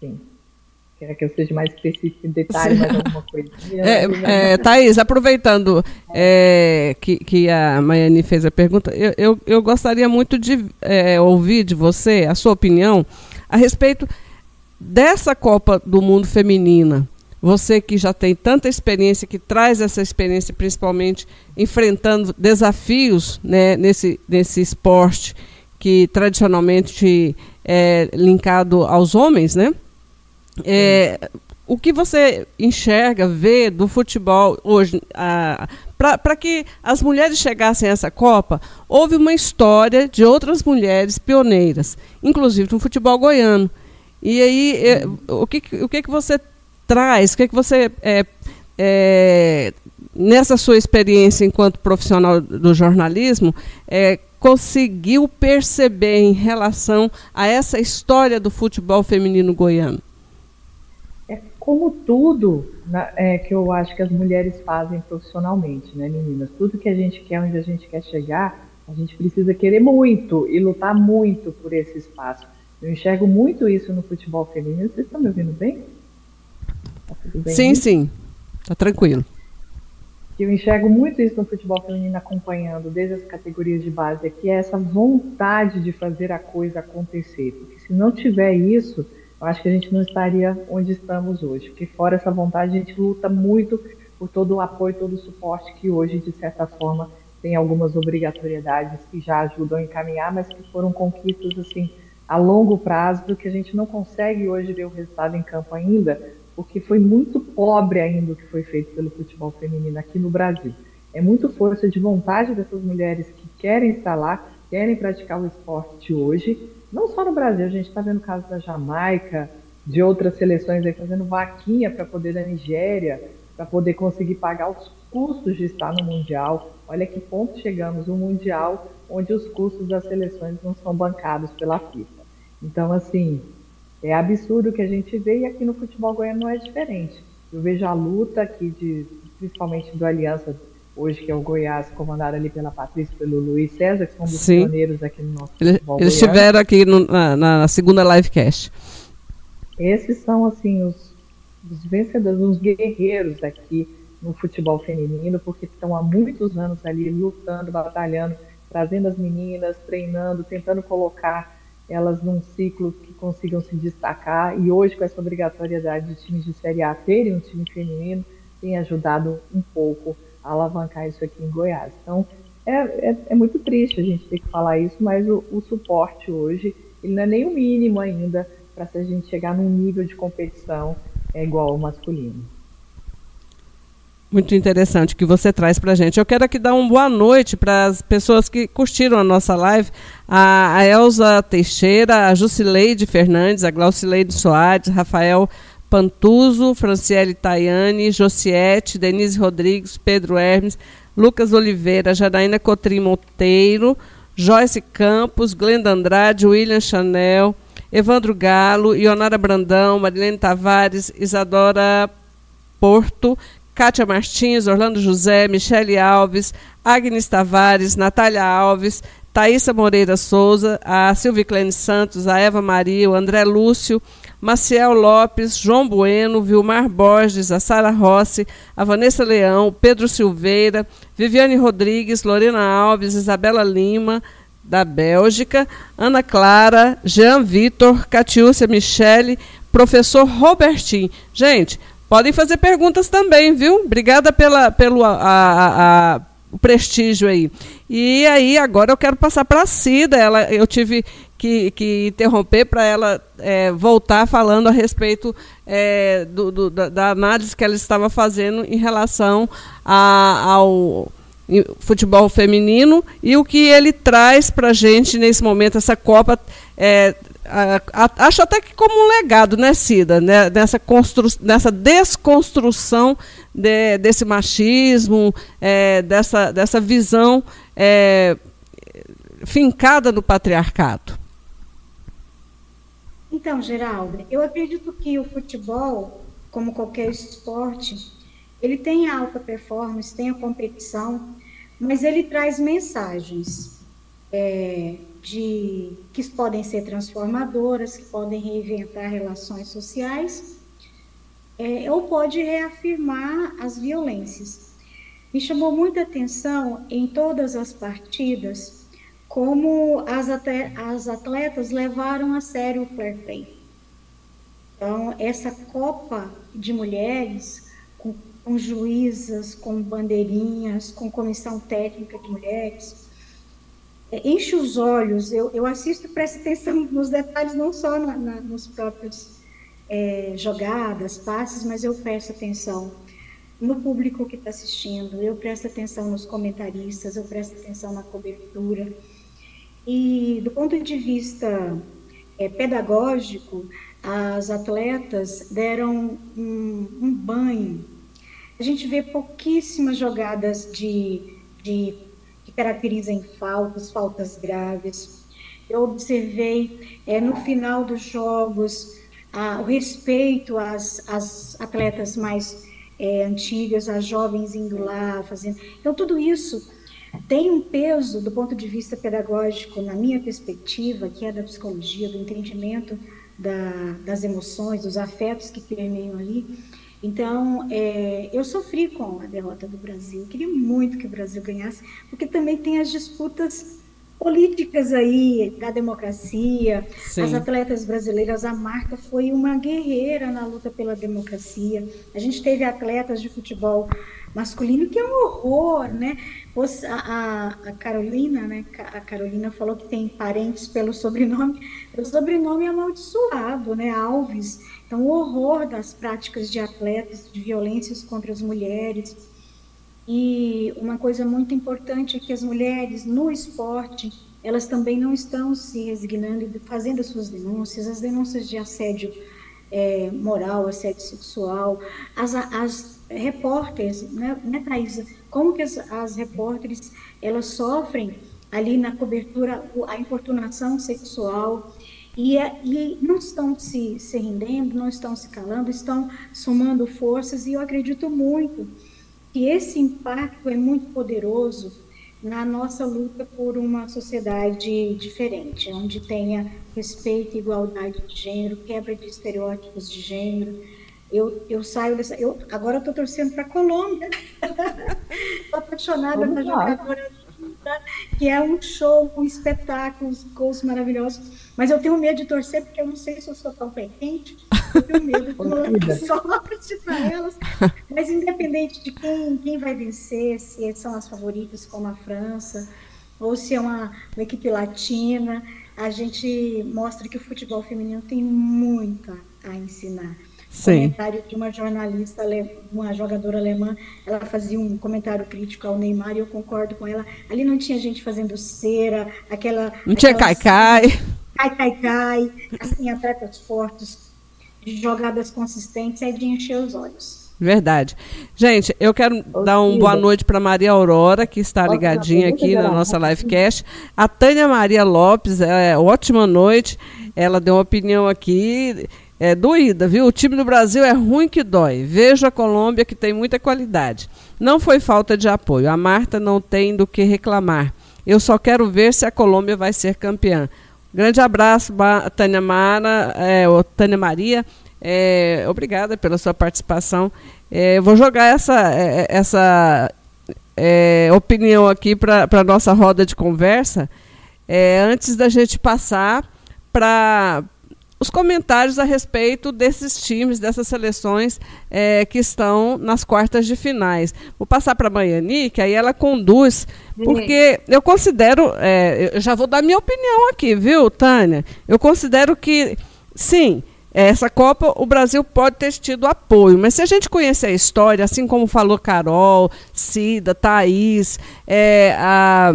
Sim. Quer que eu seja mais específico em detalhe, mais alguma coisinha? É, é, Thaís, aproveitando é, que, que a Maiane fez a pergunta, eu, eu, eu gostaria muito de é, ouvir de você a sua opinião a respeito dessa Copa do Mundo Feminina, você que já tem tanta experiência, que traz essa experiência principalmente enfrentando desafios né, nesse, nesse esporte que tradicionalmente é linkado aos homens, né? É, o que você enxerga, vê do futebol hoje, para que as mulheres chegassem a essa Copa, houve uma história de outras mulheres pioneiras, inclusive no futebol goiano. E aí, é, o, que, o que, que você traz, o que, que você, é, é, nessa sua experiência enquanto profissional do jornalismo, é, conseguiu perceber em relação a essa história do futebol feminino goiano? Como tudo na, é, que eu acho que as mulheres fazem profissionalmente, né, meninas? Tudo que a gente quer, onde a gente quer chegar, a gente precisa querer muito e lutar muito por esse espaço. Eu enxergo muito isso no futebol feminino. Vocês estão me ouvindo bem? Tá bem sim, aí? sim. Tá tranquilo. Eu enxergo muito isso no futebol feminino acompanhando desde as categorias de base, que é essa vontade de fazer a coisa acontecer. Porque se não tiver isso, eu acho que a gente não estaria onde estamos hoje. Porque fora essa vontade, a gente luta muito por todo o apoio, todo o suporte que hoje, de certa forma, tem algumas obrigatoriedades que já ajudam a encaminhar, mas que foram conquistas assim a longo prazo que a gente não consegue hoje ver o resultado em campo ainda, porque foi muito pobre ainda o que foi feito pelo futebol feminino aqui no Brasil. É muito força de vontade dessas mulheres que querem estar lá, querem praticar o esporte hoje, não só no Brasil, a gente está vendo o caso da Jamaica, de outras seleções aí fazendo vaquinha para poder da Nigéria, para poder conseguir pagar os custos de estar no Mundial. Olha que ponto chegamos, um Mundial onde os custos das seleções não são bancados pela FIFA. Então, assim, é absurdo o que a gente vê e aqui no futebol goiano não é diferente. Eu vejo a luta aqui, de, principalmente do Aliança, hoje que é o Goiás, comandado ali pela Patrícia pelo Luiz César, que são dos Sim. pioneiros aqui no nosso Eles goiano. estiveram aqui no, na, na, segunda livecast. Esses são, assim, os, os vencedores, os guerreiros aqui no futebol feminino, porque estão há muitos anos ali lutando, batalhando, trazendo as meninas, treinando, tentando colocar elas num ciclo que consigam se destacar. E hoje, com essa obrigatoriedade de times de Série A terem um time feminino, tem ajudado um pouco alavancar isso aqui em Goiás. Então, é, é, é muito triste a gente ter que falar isso, mas o, o suporte hoje, ele não é nem o mínimo ainda para a gente chegar num nível de competição é igual ao masculino. Muito interessante que você traz para a gente. Eu quero aqui dar uma boa noite para as pessoas que curtiram a nossa live. A, a Elza Teixeira, a Jusileide Fernandes, a Glaucileide Soares, Rafael Pantuso, Franciele Tayane, Josiete, Denise Rodrigues, Pedro Hermes, Lucas Oliveira, Janaína Cotrim Monteiro, Joyce Campos, Glenda Andrade, William Chanel, Evandro Galo, Ionara Brandão, Marilene Tavares, Isadora Porto, Kátia Martins, Orlando José, Michele Alves, Agnes Tavares, Natália Alves, Thaisa Moreira Souza, a Silvia Clene Santos, a Eva Maria, o André Lúcio, Maciel Lopes, João Bueno, Vilmar Borges, a Sara Rossi, a Vanessa Leão, Pedro Silveira, Viviane Rodrigues, Lorena Alves, Isabela Lima, da Bélgica, Ana Clara, Jean Vitor, Catiúcia Michele, professor Robertinho. Gente, podem fazer perguntas também, viu? Obrigada pela, pelo a, a, a, o prestígio aí. E aí, agora eu quero passar para a Cida. Ela, eu tive que, que interromper para ela é, voltar falando a respeito é, do, do, da, análise que ela estava fazendo em relação a, ao futebol feminino e o que ele traz para a gente nesse momento, essa Copa. É, a, a, acho até que como um legado, né, Cida? Né, nessa, constru, nessa desconstrução de, desse machismo, é, dessa, dessa visão é, fincada no patriarcado. Então, Geralda, eu acredito que o futebol, como qualquer esporte, ele tem alta performance, tem a competição, mas ele traz mensagens é, de que podem ser transformadoras, que podem reinventar relações sociais, é, ou pode reafirmar as violências. Me chamou muita atenção em todas as partidas como as, as atletas levaram a sério o fair play. Então, essa Copa de Mulheres, com, com juízas, com bandeirinhas, com comissão técnica de mulheres, é, enche os olhos. Eu, eu assisto e presto atenção nos detalhes, não só na, na, nos próprios é, jogadas, passes, mas eu presto atenção no público que está assistindo, eu presto atenção nos comentaristas, eu presto atenção na cobertura. E do ponto de vista é, pedagógico, as atletas deram um, um, banho. A gente vê pouquíssimas jogadas de, de que caracterizam faltas, faltas graves. Eu observei é, no final dos jogos a, o respeito às, às atletas mais é, antigas, às jovens indo lá fazendo. Então tudo isso tem um peso do ponto de vista pedagógico, na minha perspectiva, que é da psicologia, do entendimento da, das emoções, dos afetos que permeiam ali. Então, é, eu sofri com a derrota do Brasil. Eu queria muito que o Brasil ganhasse, porque também tem as disputas políticas aí da democracia. Sim. As atletas brasileiras, a Marta foi uma guerreira na luta pela democracia. A gente teve atletas de futebol masculino que é um horror, né? A, a, Carolina, né? A Carolina falou que tem parentes pelo sobrenome. O sobrenome é amaldiçoado, né? Alves. Então, o horror das práticas de atletas, de violências contra as mulheres. E uma coisa muito importante é que as mulheres no esporte, elas também não estão se resignando e fazendo as suas denúncias, as denúncias de assédio é, moral, assédio sexual, as, as repórteres, né, né? Como que as, as repórteres, elas sofrem ali na cobertura a importunação sexual e, é, e não estão se, se rendendo, não estão se calando, estão somando forças e eu acredito muito que esse impacto é muito poderoso na nossa luta por uma sociedade diferente, onde tenha respeito e igualdade de gênero, quebra de estereótipos de gênero, eu, eu saio dessa. Eu, agora eu estou torcendo para a Colômbia. Estou apaixonada Vamos pela lá. jogadora que é um show, um espetáculo, gols maravilhosos. Mas eu tenho medo de torcer porque eu não sei se eu sou competente. Eu tenho medo de sorte para elas. Mas independente de quem, quem vai vencer, se são as favoritas como a França, ou se é uma, uma equipe latina, a gente mostra que o futebol feminino tem muito a ensinar. Sim. comentário de uma jornalista, uma jogadora alemã, ela fazia um comentário crítico ao Neymar e eu concordo com ela. Ali não tinha gente fazendo cera, aquela. Não tinha cai-cai. Cai-cai-cai, assim, atletas fortes, de jogadas consistentes, é de encher os olhos. Verdade. Gente, eu quero Ô, dar uma boa noite para Maria Aurora, que está Posso ligadinha aqui na nossa livecast. A Tânia Maria Lopes, é, ótima noite. Ela deu uma opinião aqui. É doída, viu? O time do Brasil é ruim que dói. Vejo a Colômbia que tem muita qualidade. Não foi falta de apoio. A Marta não tem do que reclamar. Eu só quero ver se a Colômbia vai ser campeã. Grande abraço, Tânia Mara, é, Tânia Maria. É, obrigada pela sua participação. É, vou jogar essa, é, essa é, opinião aqui para a nossa roda de conversa, é, antes da gente passar para os comentários a respeito desses times, dessas seleções é, que estão nas quartas de finais. Vou passar para a Maiane, que aí ela conduz, porque eu considero, é, eu já vou dar minha opinião aqui, viu, Tânia? Eu considero que, sim, essa Copa o Brasil pode ter tido apoio, mas se a gente conhecer a história, assim como falou Carol, Cida, Thaís, é, a,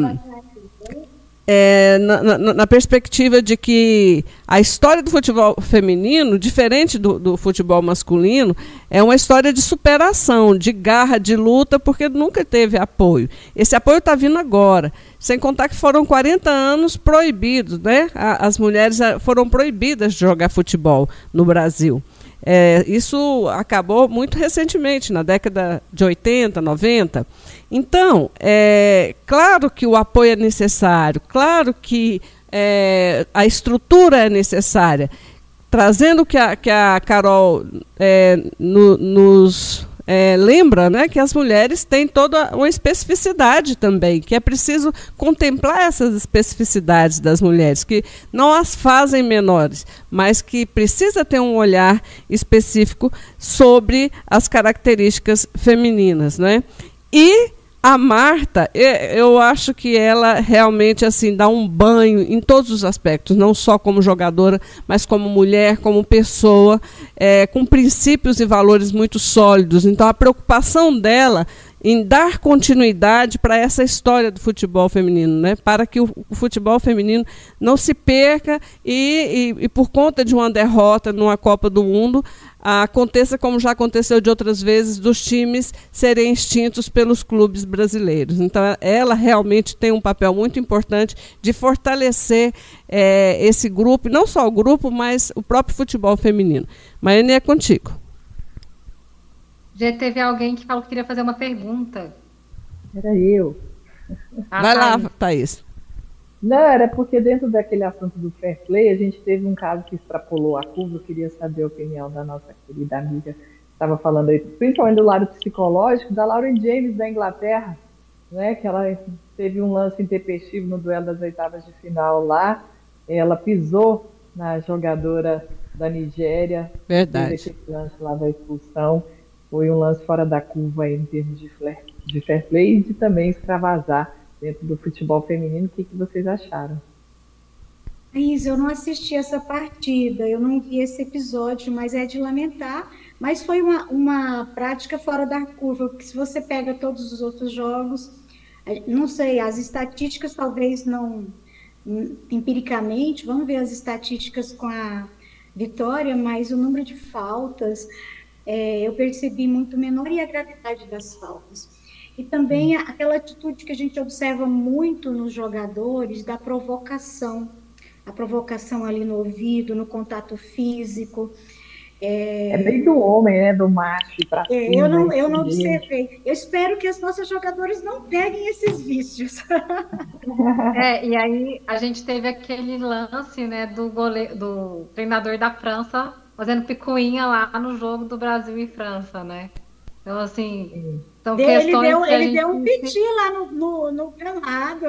é, na, na- na perspectiva de que a história do futebol feminino, diferente do, do futebol masculino, é uma história de superação, de garra, de luta, porque nunca teve apoio. Esse apoio está vindo agora. Sem contar que foram 40 anos proibidos, né? As mulheres ah, foram proibidas de jogar futebol no Brasil. É, isso acabou muito recentemente, na década de 80, 90. Então, é claro que o apoio é necessário, claro que é, a estrutura é necessária. Trazendo o que a, que a Carol é, no- nos é, lembra, né, que as mulheres têm toda uma especificidade também, que é preciso contemplar essas especificidades das mulheres, que não as fazem menores, mas que precisa ter um olhar específico sobre as características femininas, né? E a Marta, eu acho que ela realmente assim dá um banho em todos os aspectos, não só como jogadora, mas como mulher, como pessoa, é, com princípios e valores muito sólidos. Então a preocupação dela em dar continuidade para essa história do futebol feminino, né? para que o, o futebol feminino não se perca e, e- e por conta de uma derrota numa Copa do Mundo, aconteça como já aconteceu de outras vezes, dos times serem extintos pelos clubes brasileiros. Então, ela realmente tem um papel muito importante de fortalecer eh, esse grupo, não só o grupo, mas o próprio futebol feminino. Maiane, é contigo. Já teve alguém que falou que queria fazer uma pergunta. Era eu. Ah, Vai lá, Thaís. Não, era porque dentro daquele assunto do fair play, a gente teve um caso que extrapolou a curva. Eu queria saber a opinião da nossa querida amiga que estava falando aí, principalmente do lado psicológico, da Lauren James da Inglaterra, né? Que ela teve um lance intempestivo no duelo das oitavas de final lá. Ela pisou na jogadora da Nigéria, Verdade. aquele lance lá da expulsão. Foi um lance fora da curva aí, em termos de, flair- de fair play e de também extravasar dentro do futebol feminino. O que, que vocês acharam? Thaís, eu não assisti essa partida, eu não vi esse episódio, mas é de lamentar. Mas foi uma, uma prática fora da curva, porque se você pega todos os outros jogos, eh, não sei, as estatísticas talvez não, hum, empiricamente, vamos ver as estatísticas com a vitória, mas o número de faltas eh, eu percebi muito menor e a gravidade das faltas. E também a- aquela atitude que a gente observa muito nos jogadores da provocação a provocação ali no ouvido, no contato físico. É bem do homem, né? Do macho pra É, eu não, eu não observei. Eu espero que as nossas jogadoras não peguem esses vícios. É, e aí a gente teve aquele lance, né, do gole... do treinador da França fazendo picuinha lá no jogo do Brasil e França, né? Então, assim, são ele questões deu, que ele gente deu um piti lá no, no, no gramado.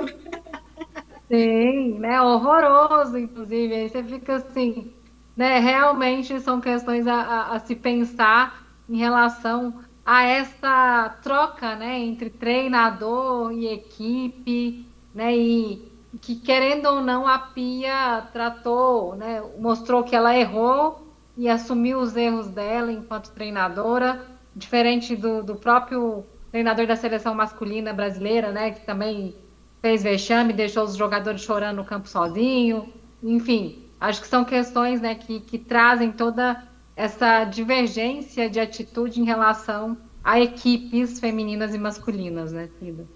Sim, né? Horroroso, inclusive. Aí você fica assim, né? Realmente são questões a, a- a se pensar em relação a essa troca, né, entre treinador e equipe, né? E que querendo ou não a Pia tratou, né? Mostrou que ela errou e assumiu os erros dela enquanto treinadora, diferente do, do próprio treinador da seleção masculina brasileira, né? Que também fez vexame, deixou os jogadores chorando no campo sozinho. Enfim, acho que são questões né, que, que trazem toda essa divergência de atitude em relação a equipes femininas e masculinas, né, Cida?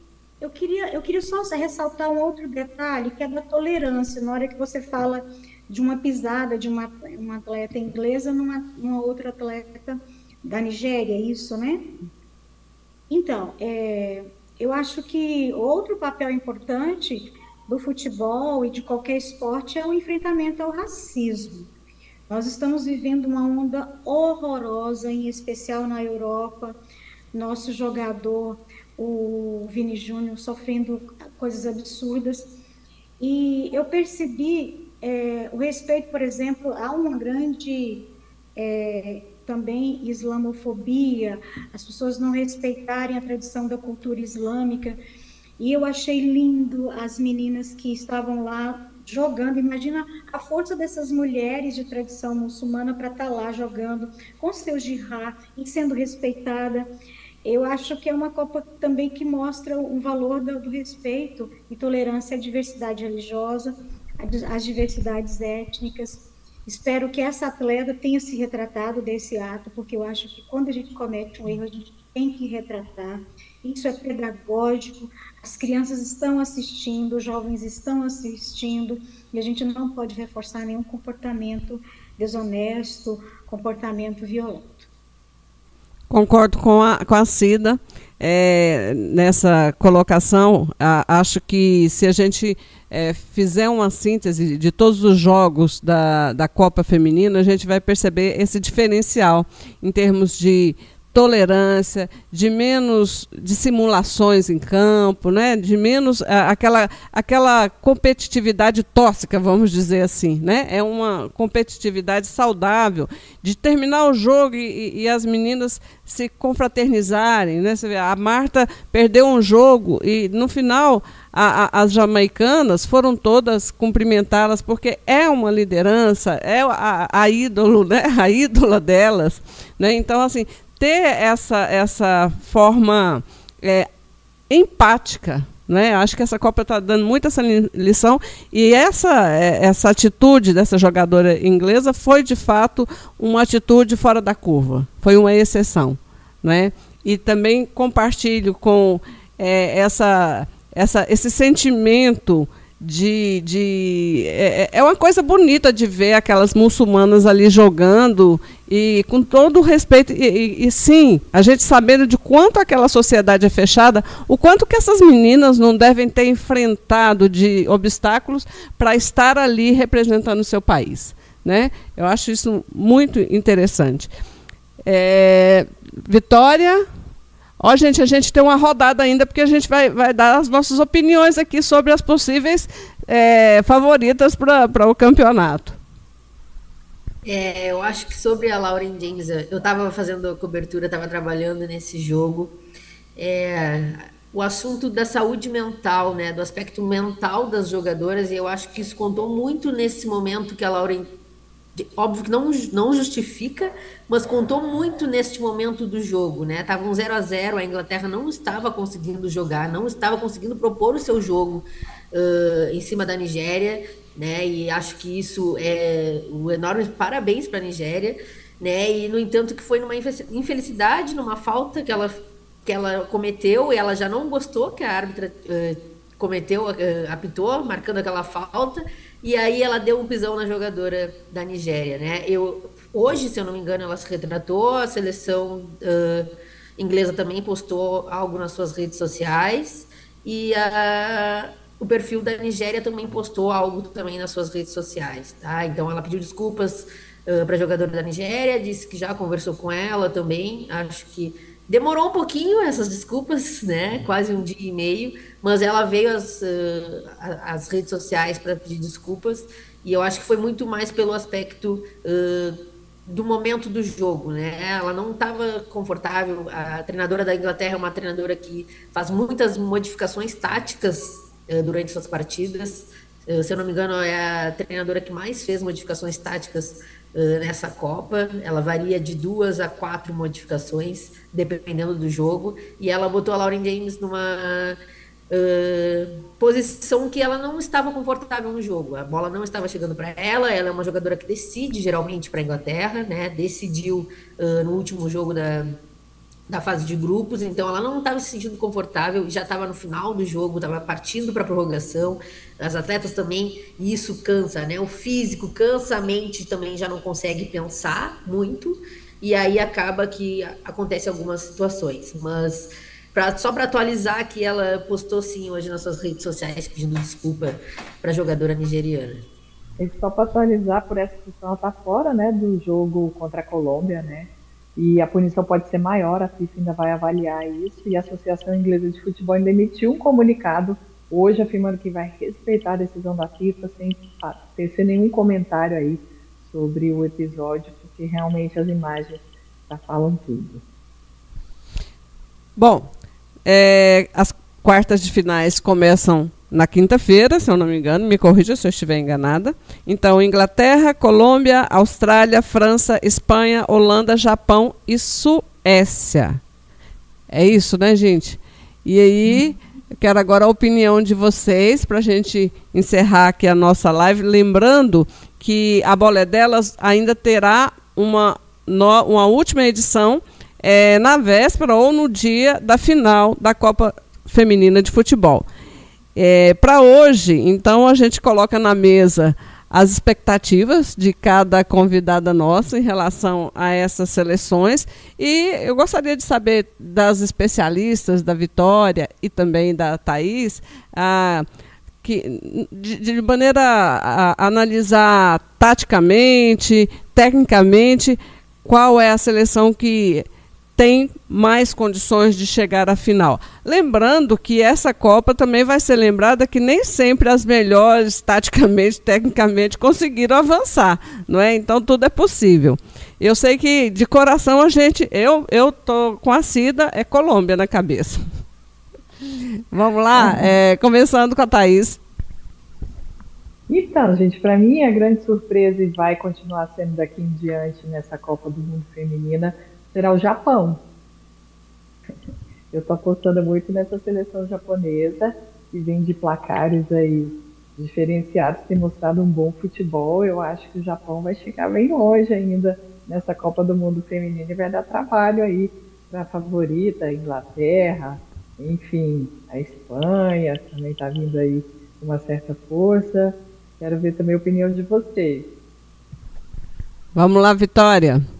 Eu queria, eu queria só ressaltar um outro detalhe, que é da tolerância. Na hora que você fala de uma pisada de uma, uma atleta inglesa numa, numa outra atleta da Nigéria, é isso, né? Então, é, eu acho que outro papel importante do futebol e de qualquer esporte é o enfrentamento ao racismo. Nós estamos vivendo uma onda horrorosa, em especial na Europa. Nosso jogador, o Vini Júnior, sofrendo coisas absurdas. E eu percebi é, o respeito, por exemplo, a uma grande é, também islamofobia, as pessoas não respeitarem a tradição da cultura islâmica. E eu achei lindo as meninas que estavam lá jogando. Imagina a força dessas mulheres de tradição muçulmana para estar tá lá jogando com seu jihad e sendo respeitada. Eu acho que é uma Copa também que mostra o valor do, do respeito e tolerância à diversidade religiosa, às diversidades étnicas. Espero que essa atleta tenha se retratado desse ato, porque eu acho que quando a gente comete um erro, a gente tem que retratar. Isso é pedagógico, as crianças estão assistindo, os jovens estão assistindo, e a gente não pode reforçar nenhum comportamento desonesto, comportamento violento. Concordo com a, com a Cida é, nessa colocação. A, acho que se a gente é, fizer uma síntese de todos os jogos da, da Copa Feminina, a gente vai perceber esse diferencial em termos de tolerância, de menos dissimulações em campo, né? de menos aquela, aquela competitividade tóxica, vamos dizer assim. Né? É uma competitividade saudável, de terminar o jogo e, e as meninas se confraternizarem. Né? Você vê, a Marta perdeu um jogo e no final a, a, as jamaicanas foram todas cumprimentá-las porque é uma liderança, é a, a ídolo, né? a ídola delas. Né? Então, assim, ter essa, essa forma é, empática. Né? Acho que essa Copa está dando muito essa lição e essa, é, essa atitude dessa jogadora inglesa foi de fato uma atitude fora da curva, foi uma exceção. Né? E também compartilho com é, essa, essa, esse sentimento de, de é, é, é, uma coisa bonita de ver aquelas muçulmanas ali jogando e com todo o respeito e, e, e, sim a gente sabendo de quanto aquela sociedade é fechada o quanto que essas meninas não devem ter enfrentado de obstáculos para estar ali representando o seu país né eu acho isso muito interessante é, Vitória Ó, gente, a gente tem uma rodada ainda, porque a gente vai, vai dar as nossas opiniões aqui sobre as possíveis é, favoritas para o campeonato. É, eu acho que sobre a Lauren James, eu estava fazendo a cobertura, estava trabalhando nesse jogo. É, o assunto da saúde mental, né, do aspecto mental das jogadoras, e eu acho que isso contou muito nesse momento que a Lauren óbvio que não, não justifica, mas contou muito neste momento do jogo, né? Tava um 0 a 0 a Inglaterra não estava conseguindo jogar, não estava conseguindo propor o seu jogo uh, em cima da Nigéria, né? E acho que isso é um enorme parabéns para a Nigéria, né? E no entanto que foi numa infelicidade, numa falta que ela que ela cometeu e ela já não gostou que a árbitra uh, cometeu, uh, apitou, marcando aquela falta e aí ela deu um pisão na jogadora da Nigéria, né? Eu, hoje, se eu não me engano, ela se retratou, a seleção uh, inglesa também postou algo nas suas redes sociais e a, o perfil da Nigéria também postou algo também nas suas redes sociais, tá? Então ela pediu desculpas uh, para a jogadora da Nigéria, disse que já conversou com ela também, acho que Demorou um pouquinho essas desculpas, né? Quase um dia e meio, mas ela veio às, uh, redes sociais para pedir desculpas e eu acho que foi muito mais pelo aspecto uh, do momento do jogo, né? Ela não estava confortável. A treinadora da Inglaterra é uma treinadora que faz muitas modificações táticas durante suas partidas. se eu não me engano, é a treinadora que mais fez modificações táticas nessa Copa. Ela varia de duas a quatro modificações, dependendo do jogo. E ela botou a Lauren James numa, uh, posição que ela não estava confortável no jogo. A bola não estava chegando para ela. Ela é uma jogadora que decide geralmente para a Inglaterra, né? Decidiu uh, no último jogo da, da fase de grupos, então ela não estava se sentindo confortável, já estava no final do jogo, estava partindo para a prorrogação. As atletas também, e isso cansa, né? O físico cansa, a mente também já não consegue pensar muito, e aí acaba que acontece algumas situações. Mas pra, só para atualizar que ela postou sim hoje nas suas redes sociais pedindo desculpa para a jogadora nigeriana. E só para atualizar, por essa questão, ela está fora né, do jogo contra a Colômbia, né? E a punição pode ser maior, a FIFA ainda vai avaliar isso, e a Associação Inglesa de Futebol ainda emitiu um comunicado hoje afirmando que vai respeitar a decisão da FIFA sem tecer nenhum comentário aí sobre o episódio, porque realmente as imagens já falam tudo. Bom, é, as quartas de finais começam na quinta-feira, se eu não me engano, me corrija se eu estiver enganada. Então, Inglaterra, Colômbia, Austrália, França, Espanha, Holanda, Japão e Suécia. É isso, né, gente? E aí, eu quero agora a opinião de vocês para a gente encerrar aqui a nossa live. Lembrando que a Bola é Delas ainda terá uma, uma última edição é, na véspera ou no dia da final da Copa Feminina de Futebol. É, Para hoje, então, a gente coloca na mesa as expectativas de cada convidada nossa em relação a essas seleções. E eu gostaria de saber das especialistas, da Vitória e também da Thaís, ah, que, de, de maneira a, a analisar taticamente, tecnicamente, qual é a seleção que tem mais condições de chegar à final. Lembrando que essa Copa também vai ser lembrada que nem sempre as melhores, taticamente, tecnicamente, conseguiram avançar, não é? Então tudo é possível. Eu sei que de coração a gente, eu eu tô com a Cida, é Colômbia na cabeça. Vamos lá, é, começando com a Thaís. Então, gente, para mim a grande surpresa e vai continuar sendo daqui em diante nessa Copa do Mundo Feminina será o Japão. Eu estou apostando muito nessa seleção japonesa, que vem de placares aí diferenciados, tem mostrado um bom futebol. Eu acho que o Japão vai chegar bem longe ainda nessa Copa do Mundo Feminino e vai dar trabalho aí para a favorita, a Inglaterra, enfim, a Espanha também está vindo aí com uma certa força. Quero ver também a opinião de vocês. Vamos lá, Vitória.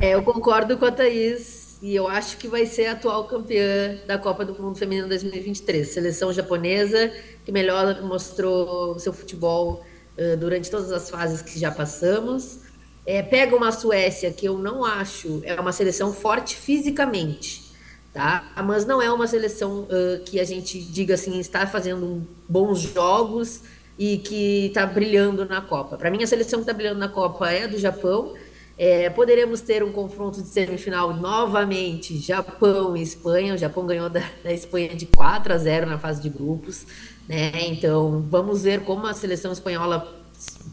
É, eu concordo com a Thaís e eu acho que vai ser a atual campeã da Copa do Mundo Feminino 2023. Seleção japonesa que melhor mostrou seu futebol uh, durante todas as fases que já passamos. É, pega uma Suécia que eu não acho é uma seleção forte fisicamente, tá? Mas não é uma seleção uh, que a gente diga assim está fazendo bons jogos e que está brilhando na Copa. Para mim a seleção que está brilhando na Copa é a do Japão é, poderemos ter um confronto de semifinal novamente, Japão e Espanha. O Japão ganhou da, da, Espanha de 4 a 0 na fase de grupos. Né? Então, vamos ver como a seleção espanhola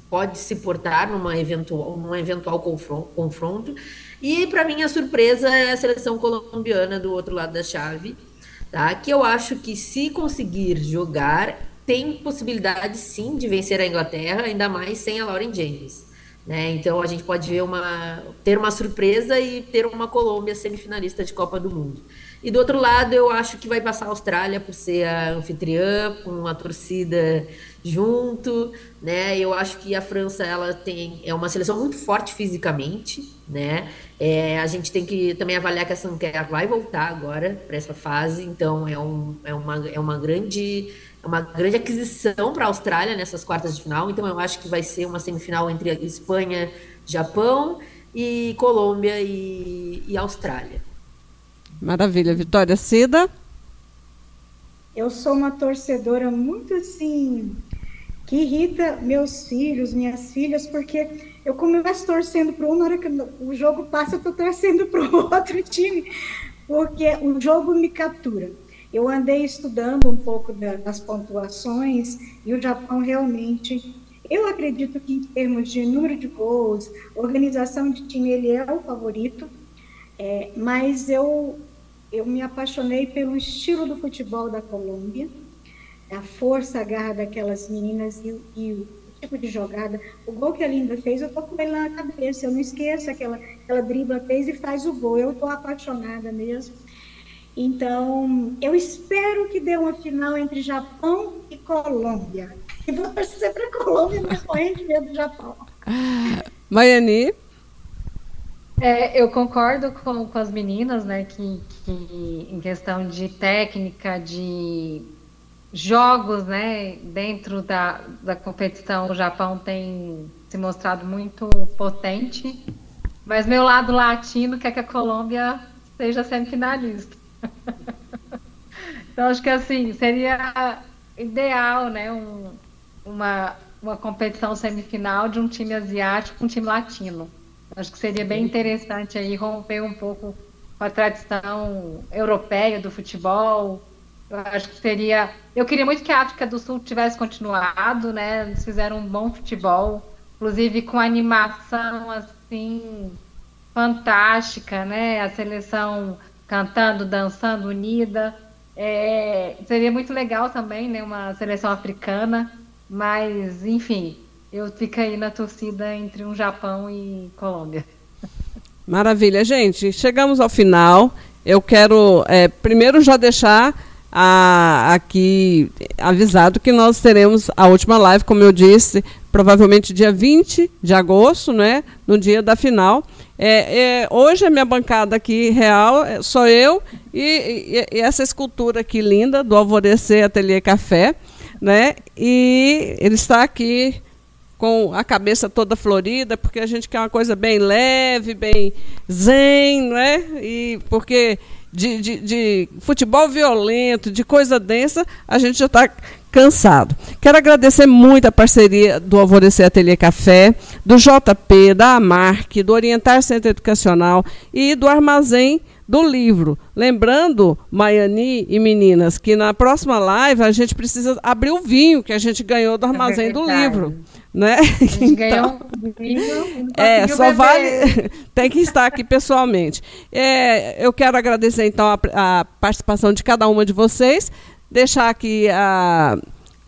pode se portar numa eventual, num eventual confronto. confronto. E, para mim, a surpresa é a seleção colombiana do outro lado da chave, tá? que eu acho que, se conseguir jogar, tem possibilidade sim de vencer a Inglaterra, ainda mais sem a Lauren James. Né? Então a gente pode ver uma ter uma surpresa e ter uma Colômbia semifinalista de Copa do Mundo. E do outro lado, eu acho que vai passar a Austrália por ser a anfitriã, com a torcida junto, né? Eu acho que a França ela tem é uma seleção muito forte fisicamente, né? É, a gente tem que também avaliar que a Sanquer vai voltar agora para essa fase, então é, um, é, uma, é uma grande uma grande aquisição para a Austrália nessas quartas de final. Então eu acho que vai ser uma semifinal entre Espanha, Japão e Colômbia e, e Austrália. Maravilha, Vitória Cida. Eu sou uma torcedora muito assim que irrita meus filhos, minhas filhas, porque eu começo torcendo para um, na hora que o jogo passa, eu estou torcendo para o outro time, porque o jogo me captura. Eu andei estudando um pouco da, das pontuações e o Japão realmente, eu acredito que em termos de número de gols, organização de time, ele é o favorito, é, mas eu eu me apaixonei pelo estilo do futebol da Colômbia, a força, a garra daquelas meninas e, e o tipo de jogada. O gol que a Linda fez, eu tô com ele na cabeça, eu não esqueço aquela, aquela dribla fez e faz o gol. Eu tô apaixonada mesmo. Então, eu espero que dê uma final entre Japão e Colômbia. E vou torcer para a Colômbia, mas morrendo de medo do Japão. Maiane? É, eu concordo com, com as meninas, né, que, que em questão de técnica, de jogos, né, dentro da, da competição, o Japão tem se mostrado muito potente, mas meu lado latino quer que a Colômbia seja semifinalista. então, acho que assim, seria ideal, né, um, uma, uma competição semifinal de um time asiático com um time latino. Acho que seria bem interessante aí romper um pouco com a tradição europeia do futebol. Eu acho que seria. Eu queria muito que a África do Sul tivesse continuado, né? Eles fizeram um bom futebol, inclusive com animação assim fantástica, né? A seleção cantando, dançando unida. É... seria muito legal também, né? Uma seleção africana, mas enfim, eu fico aí na torcida entre um Japão e Colômbia. Maravilha, gente. Chegamos ao final. Eu quero é, primeiro já deixar a, aqui avisado que nós teremos a última live, como eu disse, provavelmente dia 20 de agosto, né? No dia da final. É, é, hoje a minha bancada aqui real é, sou eu e, e, e, essa escultura aqui linda do Alvorecer Ateliê Café, né? E ele está aqui com a cabeça toda florida, porque a gente quer uma coisa bem leve, bem zen, né? E porque de, de, de futebol violento, de coisa densa, a gente já está cansado. Quero agradecer muito a parceria do Alvorecer Ateliê Café, do JP, da Amarc, do Orientar Centro Educacional e do Armazém do livro. Lembrando, Maiani e meninas, que na próxima live a gente precisa abrir o vinho que a gente ganhou do é Armazém é do livro. Né? A gente então, ganhou um vinho. É, só beber. vale. tem que estar aqui pessoalmente. É, eu quero agradecer, então, a, a, participação de cada uma de vocês. Deixar aqui a,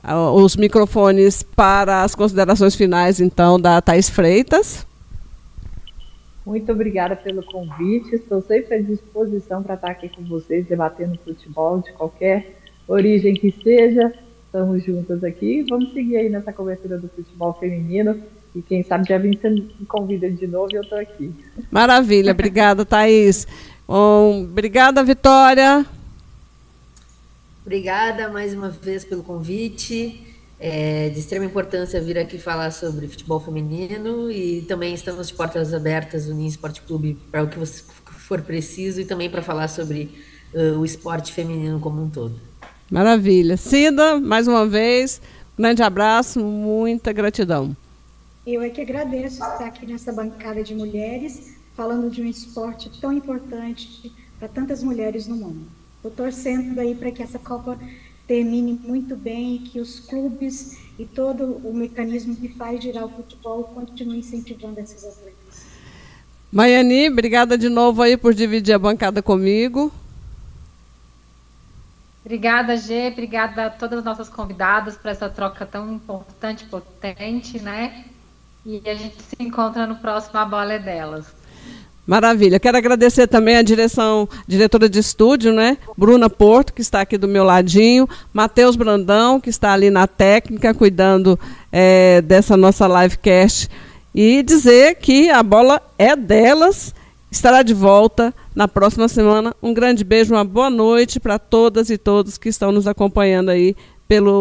a, os microfones para as considerações finais, então, da Thais Freitas. Muito obrigada pelo convite. Estou sempre à disposição para estar aqui com vocês, debatendo futebol de qualquer origem que seja. Estamos juntas aqui. Vamos seguir aí nessa cobertura do futebol feminino. E quem sabe já vim você me convida de novo e eu estou aqui. Maravilha. Obrigada, Thaís. Um, obrigada, Vitória. Obrigada mais uma vez pelo convite. É de extrema importância vir aqui falar sobre futebol feminino e também estamos de portas abertas no Esporte Clube para o que for preciso e também para falar sobre uh, o esporte feminino como um todo. Maravilha. Cida, mais uma vez, um grande abraço, muita gratidão. Eu é que agradeço estar aqui nessa bancada de mulheres, falando de um esporte tão importante para tantas mulheres no mundo. Estou torcendo aí para que essa Copa termine muito bem e que os clubes e todo o mecanismo que faz girar o futebol continue incentivando esses atletas. Maiane, obrigada de novo aí por dividir a bancada comigo. Obrigada, Gê. Obrigada a todas as nossas convidadas por essa troca tão importante, potente, né? E a gente se encontra no próximo A Bola é Delas. Maravilha. Quero agradecer também a direção, diretora de estúdio, né? Bruna Porto, que está aqui do meu ladinho, Matheus Brandão, que está ali na técnica, cuidando é, dessa nossa livecast. E dizer que a bola é delas, estará de volta na próxima semana. Um grande beijo, uma boa noite para todas e todos que estão nos acompanhando aí pelo